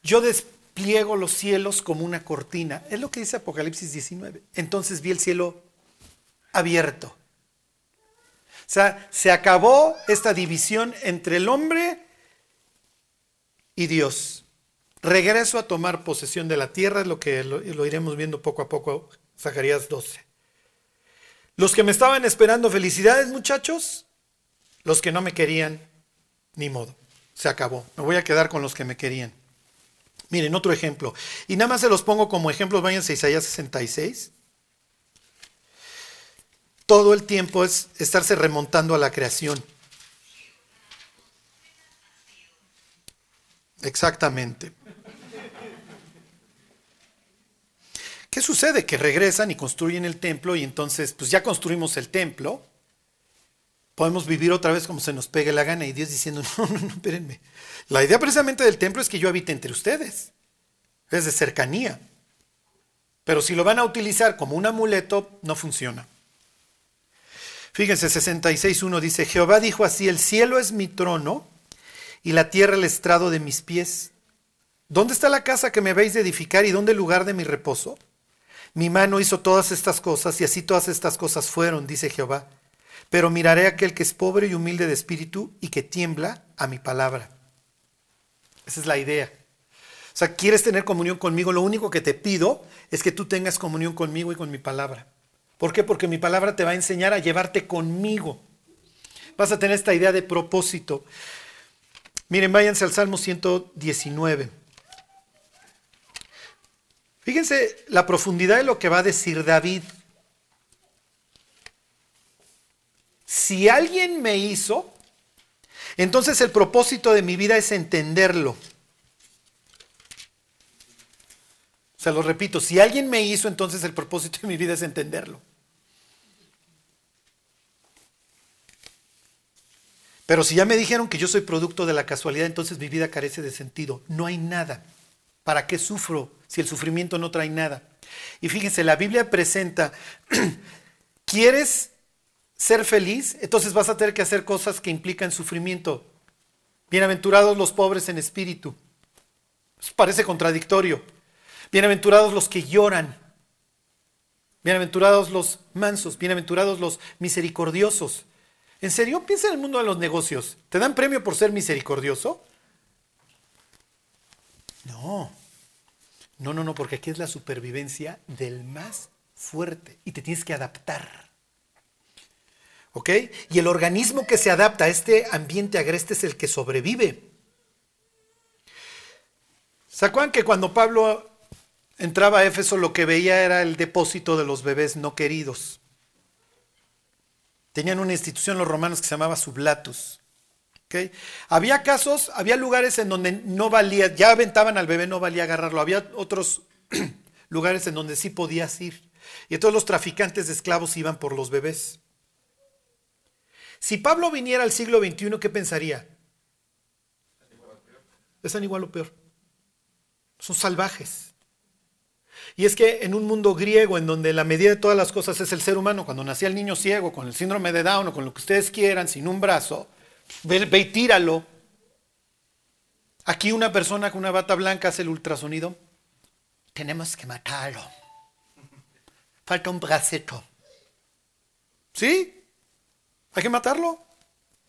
Speaker 1: yo despliego los cielos como una cortina. Es lo que dice Apocalipsis 19. Entonces vi el cielo abierto. O sea, se acabó esta división entre el hombre y Dios. Regreso a tomar posesión de la tierra, es lo que lo, iremos viendo poco a poco, Zacarías 12. Los que me estaban esperando felicidades, muchachos, los que no me querían, ni modo, se acabó. Me voy a quedar con los que me querían. Miren, otro ejemplo. Y nada más se los pongo como ejemplos, váyanse a Isaías 66. Todo el tiempo es estarse remontando a la creación. Exactamente. ¿Qué sucede? Que regresan y construyen el templo y entonces, pues ya construimos el templo, podemos vivir otra vez como se nos pegue la gana y Dios diciendo, no, no, no, espérenme. La idea precisamente del templo es que yo habite entre ustedes, es de cercanía. Pero si lo van a utilizar como un amuleto, no funciona. Fíjense, 66.1 dice, Jehová dijo así, el cielo es mi trono y la tierra el estrado de mis pies. ¿Dónde está la casa que me veis de edificar y dónde el lugar de mi reposo? Mi mano hizo todas estas cosas y así todas estas cosas fueron, dice Jehová. Pero miraré a aquel que es pobre y humilde de espíritu y que tiembla a mi palabra. Esa es la idea. O sea, quieres tener comunión conmigo, lo único que te pido es que tú tengas comunión conmigo y con mi palabra. ¿Por qué? Porque mi palabra te va a enseñar a llevarte conmigo. Vas a tener esta idea de propósito. Miren, váyanse al Salmo 119. Fíjense la profundidad de lo que va a decir David. Si alguien me hizo, entonces el propósito de mi vida es entenderlo. Se lo repito, si alguien me hizo, entonces el propósito de mi vida es entenderlo. Pero si ya me dijeron que yo soy producto de la casualidad, entonces mi vida carece de sentido. No hay nada. ¿Para qué sufro si el sufrimiento no trae nada? Y fíjense, la Biblia presenta, [clears throat] ¿quieres ser feliz? Entonces vas a tener que hacer cosas que implican sufrimiento. Bienaventurados los pobres en espíritu. Eso parece contradictorio. Bienaventurados los que lloran. Bienaventurados los mansos. Bienaventurados los misericordiosos. ¿En serio? Piensa en el mundo de los negocios. ¿Te dan premio por ser misericordioso? No. No, no, no, porque aquí es la supervivencia del más fuerte y te tienes que adaptar. ¿Ok? Y el organismo que se adapta a este ambiente agreste es el que sobrevive. ¿Se acuerdan que cuando Pablo entraba a Éfeso lo que veía era el depósito de los bebés no queridos. Tenían una institución los romanos que se llamaba sublatus. Había casos, había lugares en donde no valía, ya aventaban al bebé, no valía agarrarlo. Había otros [clears throat] lugares en donde sí podías ir. Y entonces los traficantes de esclavos iban por los bebés. Si Pablo viniera al siglo XXI, ¿qué pensaría? Están igual o peor. Son salvajes. Y es que en un mundo griego en donde la medida de todas las cosas es el ser humano, cuando nacía el niño ciego, con el síndrome de Down o con lo que ustedes quieran, sin un brazo, ve, y tíralo. Aquí una persona con una bata blanca hace el ultrasonido. Tenemos que matarlo. Falta un bracito. ¿Sí? Hay que matarlo.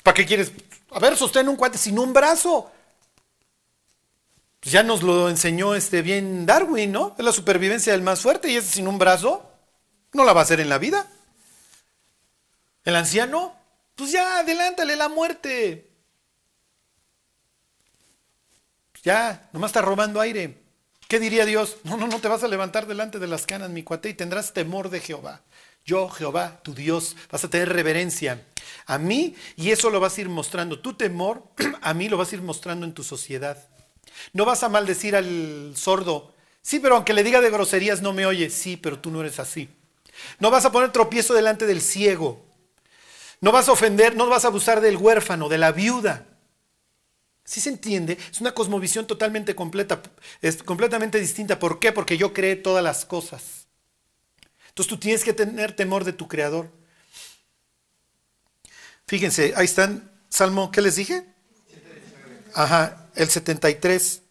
Speaker 1: ¿Para qué quieres? A ver, sostén un cuate sin un brazo. Pues ya nos lo enseñó este bien Darwin, ¿no? Es la supervivencia del más fuerte y ese sin un brazo no la va a hacer en la vida. El anciano, pues ya, adelántale la muerte. Ya, nomás está robando aire. ¿Qué diría Dios? No, no, no te vas a levantar delante de las canas, mi cuate, y tendrás temor de Jehová. Yo, Jehová, tu Dios, vas a tener reverencia a mí y eso lo vas a ir mostrando. Tu temor [clears throat] a mí lo vas a ir mostrando en tu sociedad. No vas a maldecir al sordo. Sí, pero aunque le diga de groserías no me oye. Sí, pero tú no eres así. No vas a poner tropiezo delante del ciego. No vas a ofender, no vas a abusar del huérfano, de la viuda. ¿Sí se entiende? Es una cosmovisión totalmente completa, es completamente distinta. ¿Por qué? Porque yo creé todas las cosas. Entonces tú tienes que tener temor de tu creador. Fíjense, ahí están, Salmo, ¿qué les dije? Ajá, el 73.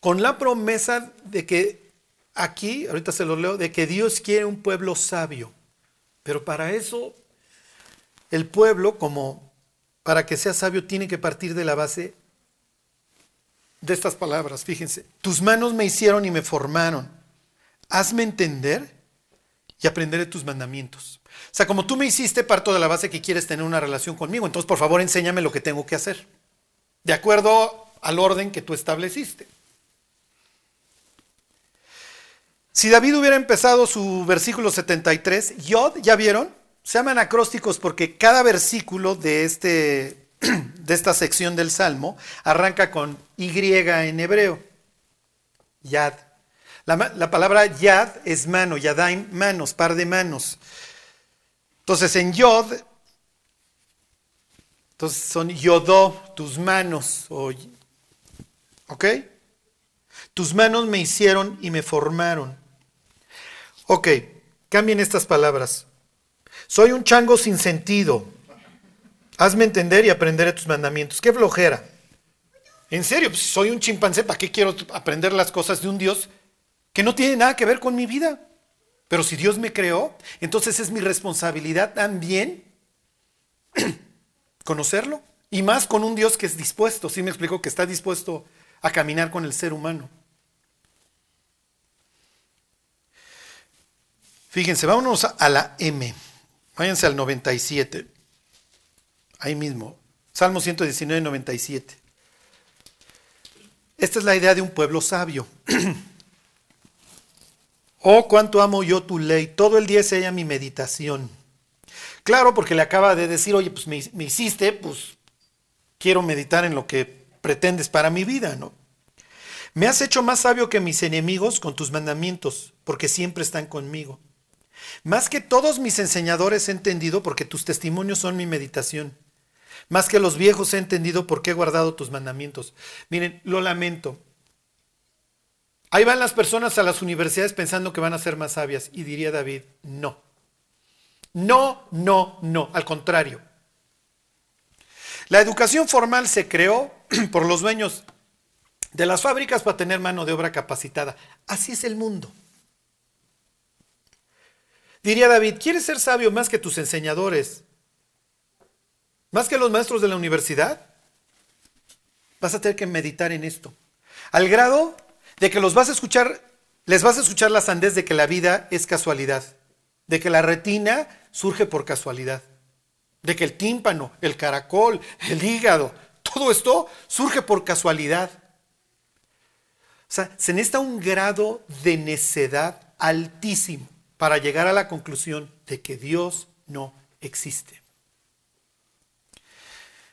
Speaker 1: Con la promesa de que aquí, ahorita se lo leo, de que Dios quiere un pueblo sabio. Pero para eso, el pueblo, como para que sea sabio, tiene que partir de la base de estas palabras. Fíjense, tus manos me hicieron y me formaron. Hazme entender y aprenderé tus mandamientos. O sea, como tú me hiciste, parto de la base que quieres tener una relación conmigo. Entonces, por favor, enséñame lo que tengo que hacer. De acuerdo al orden que tú estableciste. Si David hubiera empezado su versículo 73, Yod, ¿ya vieron? Se llaman acrósticos porque cada versículo de, este, [clears throat] de esta sección del Salmo arranca con Y en hebreo. Yad. La, la palabra yad es mano, yadaim, manos, par de manos. Entonces en yod, entonces son yodó, tus manos. ¿Ok? Tus manos me hicieron y me formaron. Ok, cambien estas palabras. Soy un chango sin sentido. Hazme entender y aprenderé tus mandamientos. Qué flojera. En serio, pues, soy un chimpancé, ¿para qué quiero aprender las cosas de un Dios que no tiene nada que ver con mi vida? Pero si Dios me creó, entonces es mi responsabilidad también [clears throat] conocerlo. Y más con un Dios que es dispuesto, sí me explico, que está dispuesto a caminar con el ser humano. Fíjense, vámonos a la M. Váyanse al 97. Ahí mismo. Salmo 119, 97. Esta es la idea de un pueblo sabio. [clears throat] oh, cuánto amo yo tu ley. Todo el día es ella mi meditación. Claro, porque le acaba de decir, oye, pues me, me hiciste, pues quiero meditar en lo que pretendes para mi vida, ¿no? Me has hecho más sabio que mis enemigos con tus mandamientos, porque siempre están conmigo. Más que todos mis enseñadores he entendido porque tus testimonios son mi meditación. Más que los viejos he entendido por qué he guardado tus mandamientos. Miren, lo lamento. Ahí van las personas a las universidades pensando que van a ser más sabias. Y diría David, no. No, no, no. Al contrario. La educación formal se creó [clears throat] por los dueños de las fábricas para tener mano de obra capacitada. Así es el mundo. Diría David, ¿quieres ser sabio más que tus enseñadores? Más que los maestros de la universidad, vas a tener que meditar en esto. Al grado de que los vas a escuchar, les vas a escuchar la sandez de que la vida es casualidad, de que la retina surge por casualidad, de que el tímpano, el caracol, el hígado, todo esto surge por casualidad. O sea, se necesita un grado de necedad altísimo para llegar a la conclusión de que Dios no existe.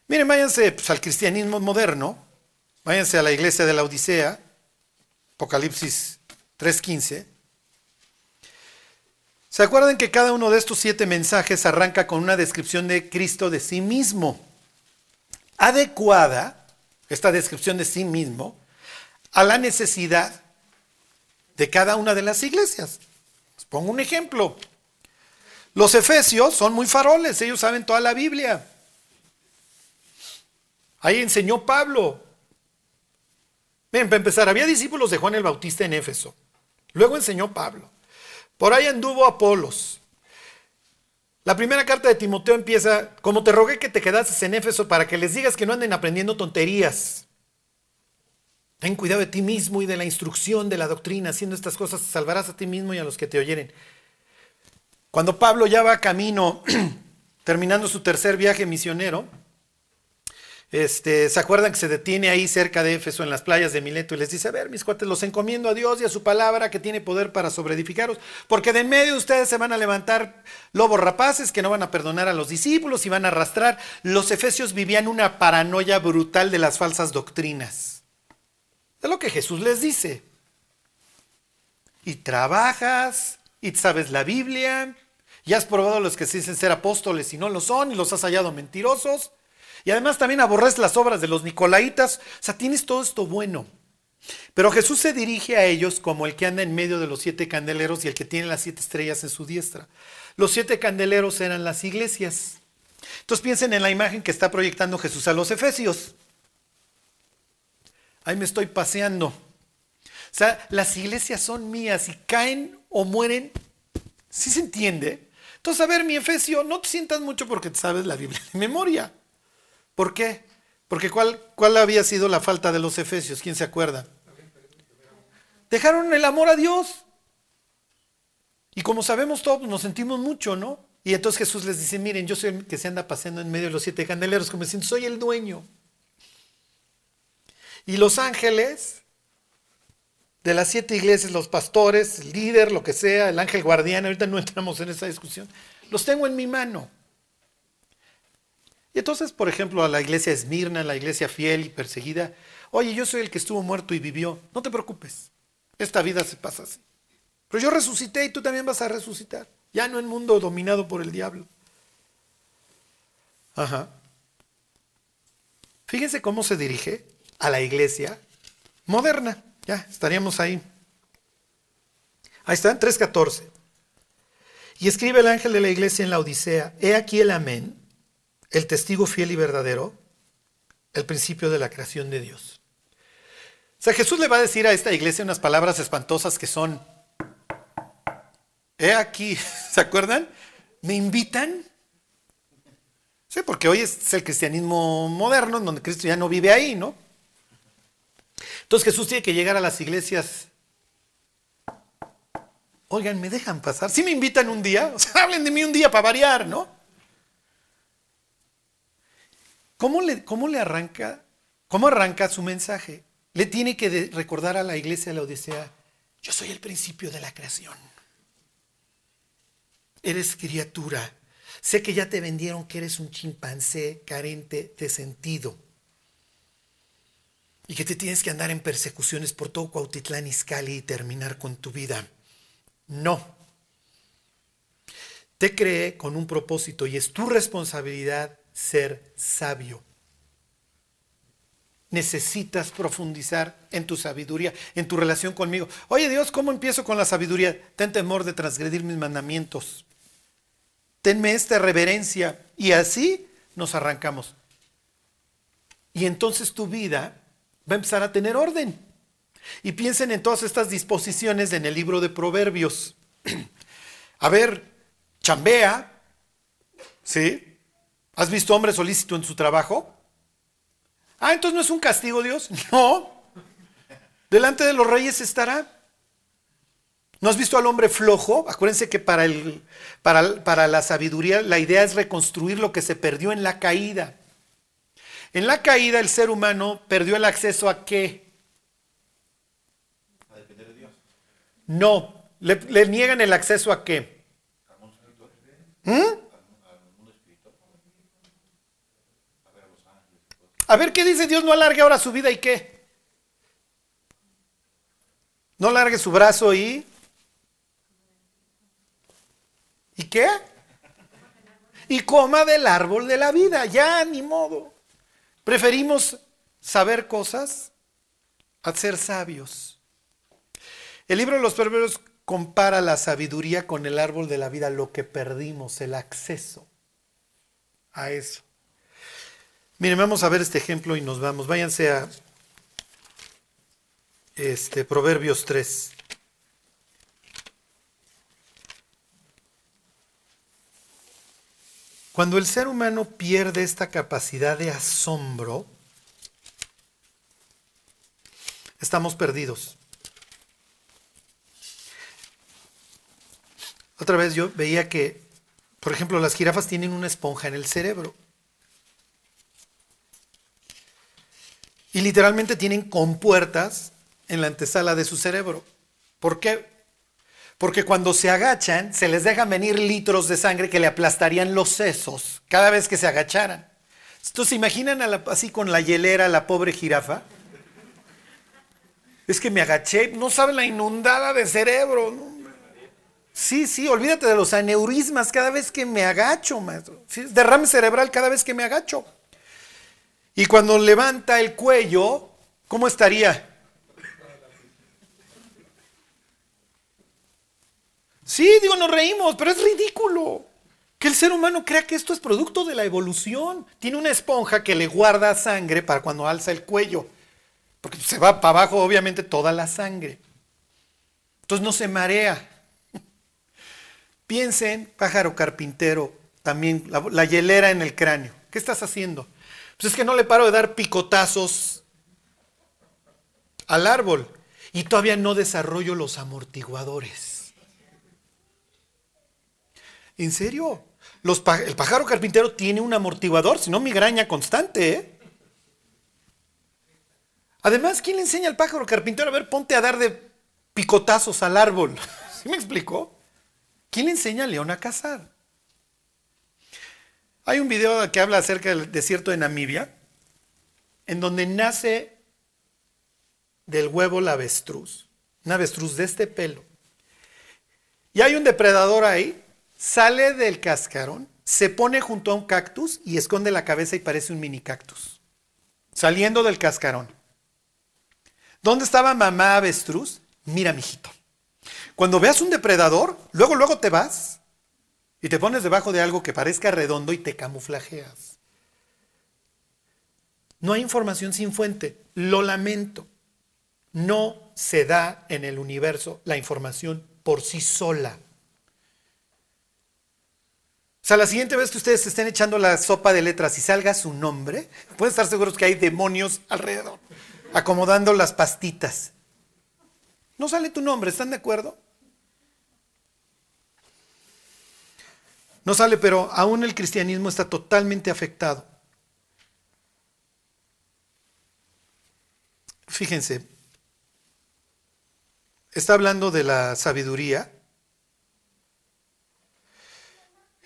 Speaker 1: Miren, váyanse pues, al cristianismo moderno, váyanse a la iglesia de la Odisea, Apocalipsis 3.15. ¿Se acuerdan que cada uno de estos siete mensajes arranca con una descripción de Cristo de sí mismo? Adecuada, esta descripción de sí mismo, a la necesidad de cada una de las iglesias. Les pongo un ejemplo. Los efesios son muy faroles, ellos saben toda la Biblia. Ahí enseñó Pablo. Miren, para empezar, había discípulos de Juan el Bautista en Éfeso. Luego enseñó Pablo. Por ahí anduvo Apolos. La primera carta de Timoteo empieza, como te rogué que te quedases en Éfeso para que les digas que no anden aprendiendo tonterías. Ten cuidado de ti mismo y de la instrucción de la doctrina. Haciendo estas cosas salvarás a ti mismo y a los que te oyeren. Cuando Pablo ya va camino, [clears throat] terminando su tercer viaje misionero, este, ¿Se acuerdan que se detiene ahí cerca de Éfeso, en las playas de Mileto, y les dice, a ver, mis cuates, los encomiendo a Dios y a su palabra que tiene poder para sobreedificaros, porque de en medio de ustedes se van a levantar lobos rapaces que no van a perdonar a los discípulos y van a arrastrar. Los efesios vivían una paranoia brutal de las falsas doctrinas. Es lo que Jesús les dice. Y trabajas, y sabes la Biblia, y has probado a los que se dicen ser apóstoles y no lo son, y los has hallado mentirosos. Y además también aborres las obras de los Nicolaitas. O sea, tienes todo esto bueno. Pero Jesús se dirige a ellos como el que anda en medio de los siete candeleros y el que tiene las siete estrellas en su diestra. Los siete candeleros eran las iglesias. Entonces piensen en la imagen que está proyectando Jesús a los efesios. Ahí me estoy paseando. O sea, las iglesias son mías y caen o mueren. ¿Sí se entiende? Entonces, a ver, mi efesio, no te sientas mucho porque sabes la Biblia de memoria. ¿Por qué? Porque ¿cuál, ¿cuál había sido la falta de los efesios? ¿Quién se acuerda? Dejaron el amor a Dios. Y como sabemos todos, nos sentimos mucho, ¿no? Y entonces Jesús les dice, miren, yo soy el que se anda paseando en medio de los siete candeleros, como diciendo, soy el dueño. Y los ángeles de las siete iglesias, los pastores, el líder, lo que sea, el ángel guardián, ahorita no entramos en esa discusión, Los tengo en mi mano. Y entonces, por ejemplo, a la iglesia Esmirna, la iglesia fiel y perseguida, oye, yo soy el que estuvo muerto y vivió. No te preocupes, esta vida se pasa así. Pero yo resucité y tú también vas a resucitar. Ya no en mundo dominado por el diablo. Ajá. Fíjense cómo se dirige a la iglesia moderna. Ya, estaríamos ahí. Ahí está, en 3.14. Y escribe el ángel de la iglesia en la Odisea, he aquí el amén, el testigo fiel y verdadero, el principio de la creación de Dios. O sea, Jesús le va a decir a esta iglesia unas palabras espantosas que son, he aquí, [laughs] ¿se acuerdan? ¿Me invitan? Sí, porque hoy es el cristianismo moderno, donde Cristo ya no vive ahí, ¿no? Entonces Jesús tiene que llegar a las iglesias. Oigan, ¿me dejan pasar? Si me invitan un día, o sea, [laughs] hablen de mí un día para variar, ¿no? ¿Cómo le, cómo le arranca? ¿Cómo arranca su mensaje? Le tiene que recordar a la iglesia de la Odisea, yo soy el principio de la creación. Eres criatura. Sé que ya te vendieron que eres un chimpancé carente de sentido. Y que te tienes que andar en persecuciones por todo Cuautitlán Izcalli y terminar con tu vida. No. Te creé con un propósito y es tu responsabilidad ser sabio. Necesitas profundizar en tu sabiduría, en tu relación conmigo. Oye Dios, ¿cómo empiezo con la sabiduría? Ten temor de transgredir mis mandamientos. Tenme esta reverencia. Y así nos arrancamos. Y entonces tu vida va a empezar a tener orden. Y piensen en todas estas disposiciones en el libro de Proverbios. [clears throat] A ver, chambea, ¿sí? ¿Has visto hombre solícito en su trabajo? Ah, entonces no es un castigo, Dios. [laughs] No. Delante de los reyes estará. ¿No has visto al hombre flojo? Acuérdense que para, el, para, para la sabiduría la idea es reconstruir lo que se perdió en la caída. En la caída el ser humano perdió el acceso a qué?
Speaker 3: A depender de Dios.
Speaker 1: No, le, le niegan el acceso a qué? ¿Mm? A ver qué dice Dios, no alargue ahora su vida y qué. No alargue su brazo y... ¿Y qué? Y coma del árbol de la vida, ya ni modo. Preferimos saber cosas a ser sabios. El libro de los perversos compara la sabiduría con el árbol de la vida, lo que perdimos, el acceso a eso. Miren, vamos a ver este ejemplo y nos vamos. Váyanse a este, Proverbios 3. Cuando el ser humano pierde esta capacidad de asombro, estamos perdidos. Otra vez yo veía que, por ejemplo, las jirafas tienen una esponja en el cerebro. Y literalmente tienen compuertas en la antesala de su cerebro. ¿Por qué? Porque cuando se agachan, se les dejan venir litros de sangre que le aplastarían los sesos cada vez que se agacharan. Entonces, ¿se imaginan así con la hielera la pobre jirafa? Es que me agaché, no saben la inundada de cerebro. Sí, sí, olvídate de los aneurismas cada vez que me agacho, maestro. Derrame cerebral cada vez que me agacho. Y cuando levanta el cuello, ¿cómo estaría? Sí, digo, nos reímos, pero es ridículo. Que el ser humano crea que esto es producto de la evolución. Tiene una esponja que le guarda sangre para cuando alza el cuello. Porque se va para abajo, obviamente, toda la sangre. Entonces no se marea. Piensen, pájaro carpintero, también la, hielera en el cráneo. ¿Qué estás haciendo? Pues es que no le paro de dar picotazos al árbol y todavía no desarrollo los amortiguadores. ¿En serio? El pájaro carpintero tiene un amortiguador, si no migraña constante. ¿eh? Además, ¿quién le enseña al pájaro carpintero? A ver, ponte a dar de picotazos al árbol. [laughs] ¿Sí me explicó? ¿Quién le enseña a León a cazar? Hay un video que habla acerca del desierto de Namibia, en donde nace del huevo la avestruz, una avestruz de este pelo. Y hay un depredador ahí, sale del cascarón, se pone junto a un cactus y esconde la cabeza y parece un mini cactus, saliendo del cascarón. ¿Dónde estaba mamá avestruz? Mira, mijito. Cuando veas un depredador, luego, luego te vas y te pones debajo de algo que parezca redondo y te camuflajeas. No hay información sin fuente. Lo lamento. No se da en el universo la información por sí sola. O sea, la siguiente vez que ustedes estén echando la sopa de letras y salga su nombre, pueden estar seguros que hay demonios alrededor, acomodando las pastitas. No sale tu nombre, ¿están de acuerdo? No sale, pero aún el cristianismo está totalmente afectado. Fíjense, está hablando de la sabiduría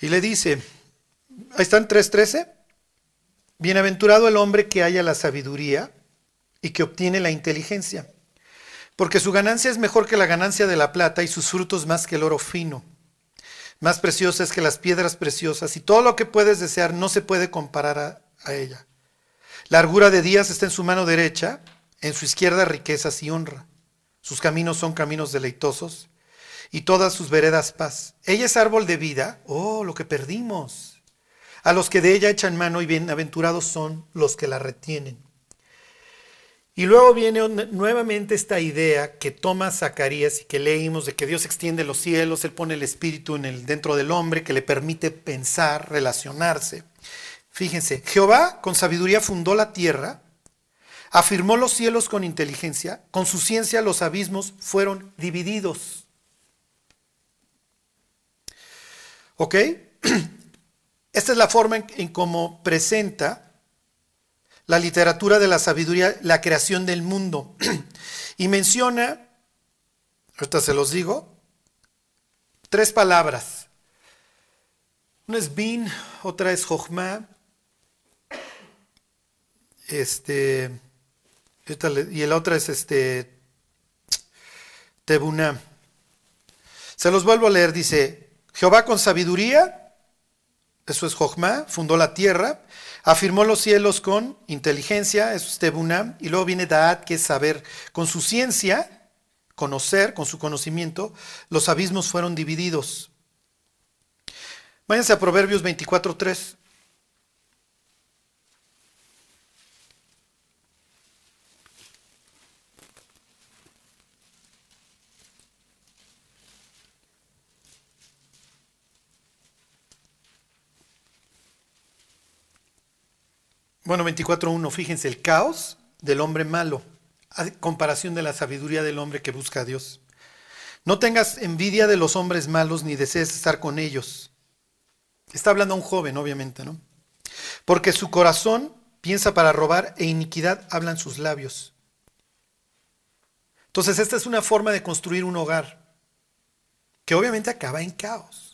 Speaker 1: y le dice, ahí están 3.13, bienaventurado el hombre que haya la sabiduría y que obtiene la inteligencia, porque su ganancia es mejor que la ganancia de la plata y sus frutos más que el oro fino. Más preciosa es que las piedras preciosas y todo lo que puedes desear no se puede comparar a, a ella. Largura de días está en su mano derecha, en su izquierda riquezas y honra. Sus caminos son caminos deleitosos y todas sus veredas paz. Ella es árbol de vida, oh, lo que perdimos. A los que de ella echan mano y bienaventurados son los que la retienen. Y luego viene nuevamente esta idea que toma Zacarías y que leímos de que Dios extiende los cielos, Él pone el espíritu en el, dentro del hombre que le permite pensar, relacionarse. Fíjense, Jehová con sabiduría fundó la tierra, afirmó los cielos con inteligencia, con su ciencia los abismos fueron divididos. ¿Ok? [clears throat] Esta es la forma en, cómo presenta la literatura de la sabiduría, la creación del mundo. [clears throat] y menciona, ahorita se los digo, tres palabras. Una es bin, otra es jochma, este, y la otra es este, tebuna. Se los vuelvo a leer, dice, Jehová con sabiduría, eso es jochma, fundó la tierra, Afirmó los cielos con inteligencia, eso es Tebunam, y luego viene Daat, que es saber. Con su ciencia, conocer, con su conocimiento, los abismos fueron divididos. Váyanse a Proverbios 24.3. Bueno, 24.1, fíjense, el caos del hombre malo, a comparación de la sabiduría del hombre que busca a Dios. No tengas envidia de los hombres malos ni desees estar con ellos. Está hablando a un joven, obviamente, ¿no? Porque su corazón piensa para robar e iniquidad hablan sus labios. Entonces, esta es una forma de construir un hogar que obviamente acaba en caos.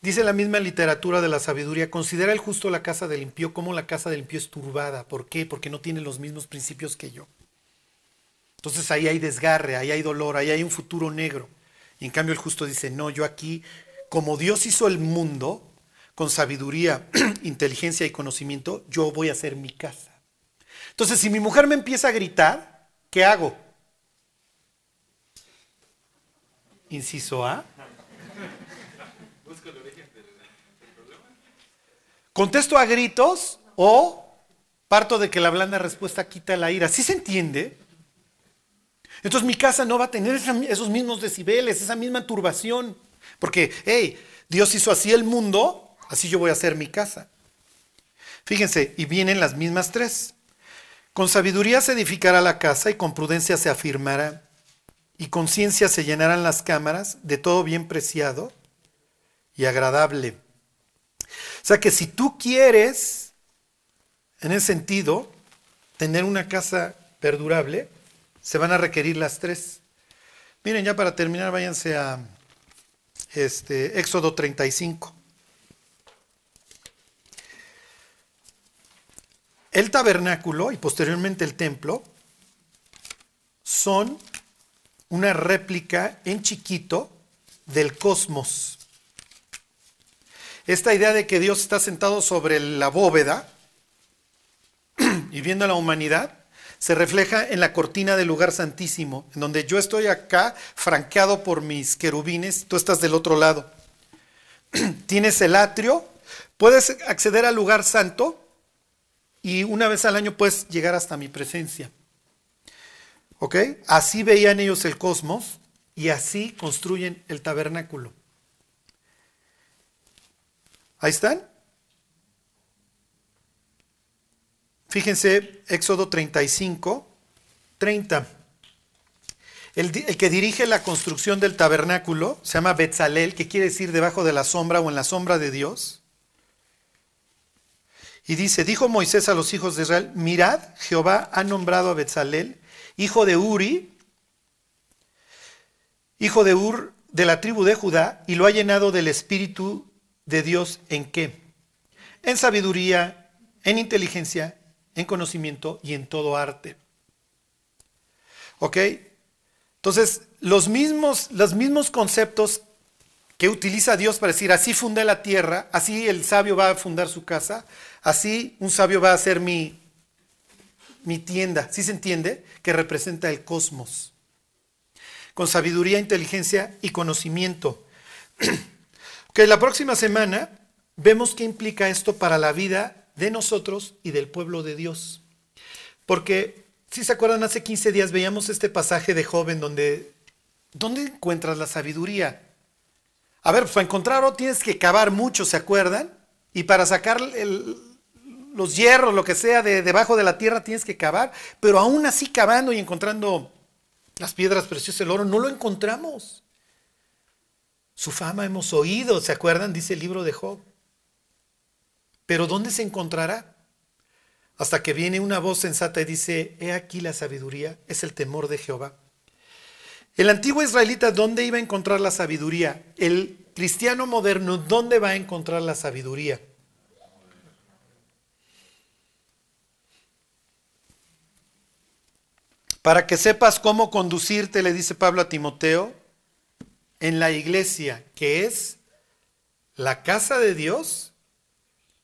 Speaker 1: Dice la misma literatura de la sabiduría, considera el justo la casa del impío como la casa del impío es turbada. ¿Por qué? Porque no tiene los mismos principios que yo. Entonces ahí hay desgarre, ahí hay dolor, ahí hay un futuro negro. Y en cambio el justo dice, no, yo aquí, como Dios hizo el mundo, con sabiduría, [clears throat] inteligencia y conocimiento, yo voy a hacer mi casa. Entonces si mi mujer me empieza a gritar, ¿qué hago? Inciso A. ¿Contesto a gritos o parto de que la blanda respuesta quita la ira? ¿Sí se entiende? Entonces mi casa no va a tener esos mismos decibeles, esa misma turbación. Porque, hey, Dios hizo así el mundo, así yo voy a hacer mi casa. Fíjense, y vienen las mismas tres. Con sabiduría se edificará la casa y con prudencia se afirmará. Y con ciencia se llenarán las cámaras de todo bien preciado y agradable. O sea que si tú quieres, en ese sentido, tener una casa perdurable, se van a requerir las tres. Miren, ya para terminar, váyanse a este, Éxodo 35. el tabernáculo y posteriormente el templo son una réplica en chiquito del cosmos. Esta idea de que Dios está sentado sobre la bóveda [clears throat] y viendo a la humanidad se refleja en la cortina del lugar santísimo, en donde yo estoy acá franqueado por mis querubines, tú estás del otro lado. [clears throat] Tienes el atrio, puedes acceder al lugar santo y una vez al año puedes llegar hasta mi presencia. ¿Ok? Así veían ellos el cosmos y así construyen el tabernáculo. Ahí están. Fíjense, Éxodo 35, 30. El, el, que dirige la construcción del tabernáculo se llama Betzalel, que quiere decir debajo de la sombra o en la sombra de Dios. Y dice, dijo Moisés a los hijos de Israel, mirad, Jehová ha nombrado a Betzalel, hijo de Uri, hijo de Ur de la tribu de Judá, y lo ha llenado del Espíritu de Dios en qué? En sabiduría, en inteligencia, en conocimiento y en todo arte. ¿Ok? Entonces, los mismos, los mismos conceptos que utiliza Dios para decir, así fundé la tierra, así el sabio va a fundar su casa, así un sabio va a hacer mi, mi tienda, ¿sí se entiende? Que representa el cosmos. Con sabiduría, inteligencia y conocimiento. [clears throat] que la próxima semana vemos qué implica esto para la vida de nosotros y del pueblo de Dios. Porque, si se acuerdan, hace 15 días veíamos este pasaje de joven donde, ¿dónde encuentras la sabiduría? A ver, pues para encontrarlo tienes que cavar mucho, ¿se acuerdan? Y para sacar los hierros, lo que sea, de debajo de la tierra tienes que cavar. Pero aún así cavando y encontrando las piedras preciosas, el oro, no lo encontramos. Su fama hemos oído, ¿se acuerdan? Dice el libro de Job. Pero ¿dónde se encontrará? Hasta que viene una voz sensata y dice, he aquí la sabiduría, es el temor de Jehová. El antiguo israelita, ¿dónde iba a encontrar la sabiduría? El cristiano moderno, ¿dónde va a encontrar la sabiduría? Para que sepas cómo conducirte, le dice Pablo a Timoteo, en la iglesia, que es la casa de Dios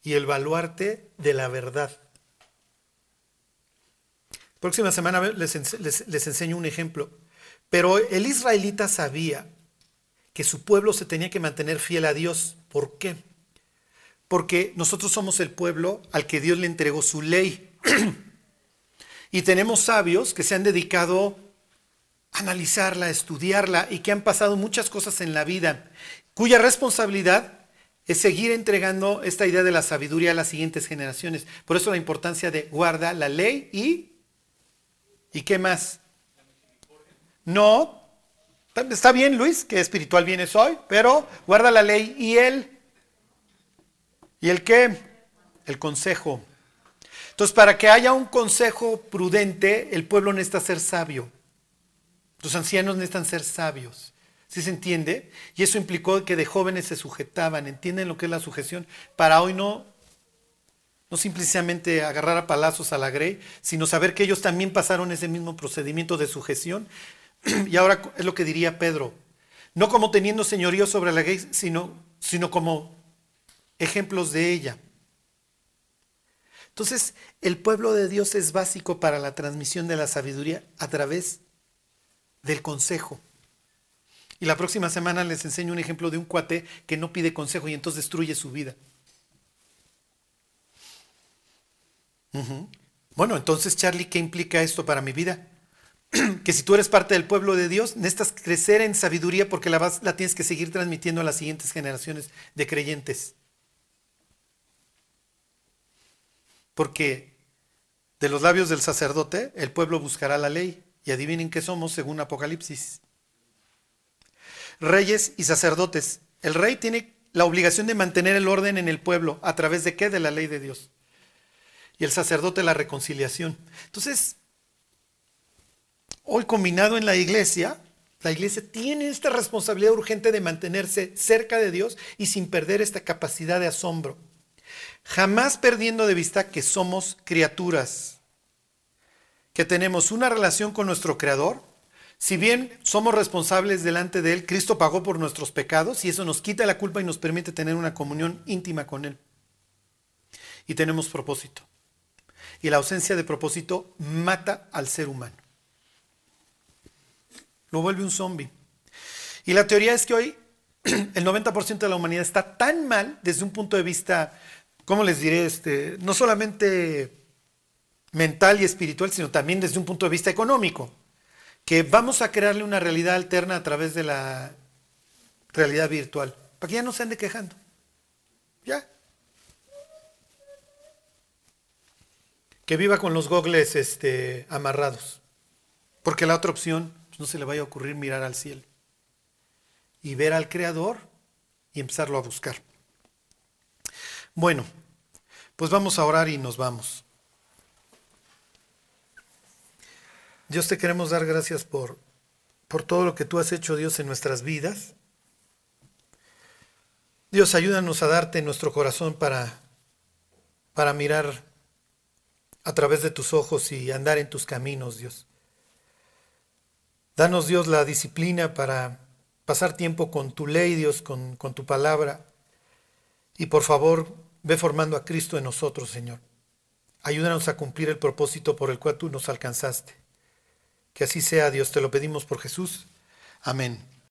Speaker 1: y el baluarte de la verdad. Próxima semana les, les, enseño un ejemplo. Pero el israelita sabía que su pueblo se tenía que mantener fiel a Dios. ¿Por qué? Porque nosotros somos el pueblo al que Dios le entregó su ley. [clears throat] y tenemos sabios que se han dedicado analizarla, estudiarla y que han pasado muchas cosas en la vida, cuya responsabilidad es seguir entregando esta idea de la sabiduría a las siguientes generaciones. Por eso la importancia de guarda la ley y... ¿Y qué más? No, está bien Luis, que espiritual vienes hoy, pero guarda la ley y él. ¿Y el qué? El consejo. Entonces, para que haya un consejo prudente, el pueblo necesita ser sabio. Los ancianos necesitan ser sabios. ¿Sí se entiende? Y eso implicó que de jóvenes se sujetaban. ¿Entienden lo que es la sujeción? Para hoy no, no simplemente agarrar a palazos a la grey, sino saber que ellos también pasaron ese mismo procedimiento de sujeción. [clears throat] Y ahora es lo que diría Pedro. No como teniendo señorío sobre la grey, sino, sino como ejemplos de ella. Entonces, el pueblo de Dios es básico para la transmisión de la sabiduría a través del consejo. Y la próxima semana les enseño un ejemplo de un cuate que no pide consejo y entonces destruye su vida. Bueno, entonces Charlie, ¿qué implica esto para mi vida? [clears throat] que si tú eres parte del pueblo de Dios, necesitas crecer en sabiduría porque la, vas, la tienes que seguir transmitiendo a las siguientes generaciones de creyentes. Porque de los labios del sacerdote el pueblo buscará la ley. Y adivinen qué somos según Apocalipsis. Reyes y sacerdotes. El rey tiene la obligación de mantener el orden en el pueblo. ¿A través de qué? De la ley de Dios. Y el sacerdote la reconciliación. Entonces, hoy combinado en la iglesia, la iglesia tiene esta responsabilidad urgente de mantenerse cerca de Dios y sin perder esta capacidad de asombro. jamás perdiendo de vista que somos criaturas, que tenemos una relación con nuestro Creador. Si bien somos responsables delante de Él, Cristo pagó por nuestros pecados y eso nos quita la culpa y nos permite tener una comunión íntima con Él. Y tenemos propósito. Y la ausencia de propósito mata al ser humano. Lo vuelve un zombie. Y la teoría es que hoy [clears throat] el 90% de la humanidad está tan mal desde un punto de vista, ¿cómo les diré? Este, no solamente mental y espiritual, sino también desde un punto de vista económico, que vamos a crearle una realidad alterna a través de la realidad virtual, para que ya no se ande quejando. Ya. Que viva con los gogles este, amarrados, porque la otra opción pues, no se le vaya a ocurrir mirar al cielo y ver al Creador y empezarlo a buscar. Bueno, pues vamos a orar y nos vamos. Dios te queremos dar gracias por, por todo lo que tú has hecho, Dios, en nuestras vidas. Dios, ayúdanos a darte nuestro corazón para, para mirar a través de tus ojos y andar en tus caminos, Dios. Danos, Dios, la disciplina para pasar tiempo con tu ley, Dios, con, con tu palabra. Y por favor, ve formando a Cristo en nosotros, Señor. Ayúdanos a cumplir el propósito por el cual tú nos alcanzaste. Que así sea, Dios, te lo pedimos por Jesús. Amén.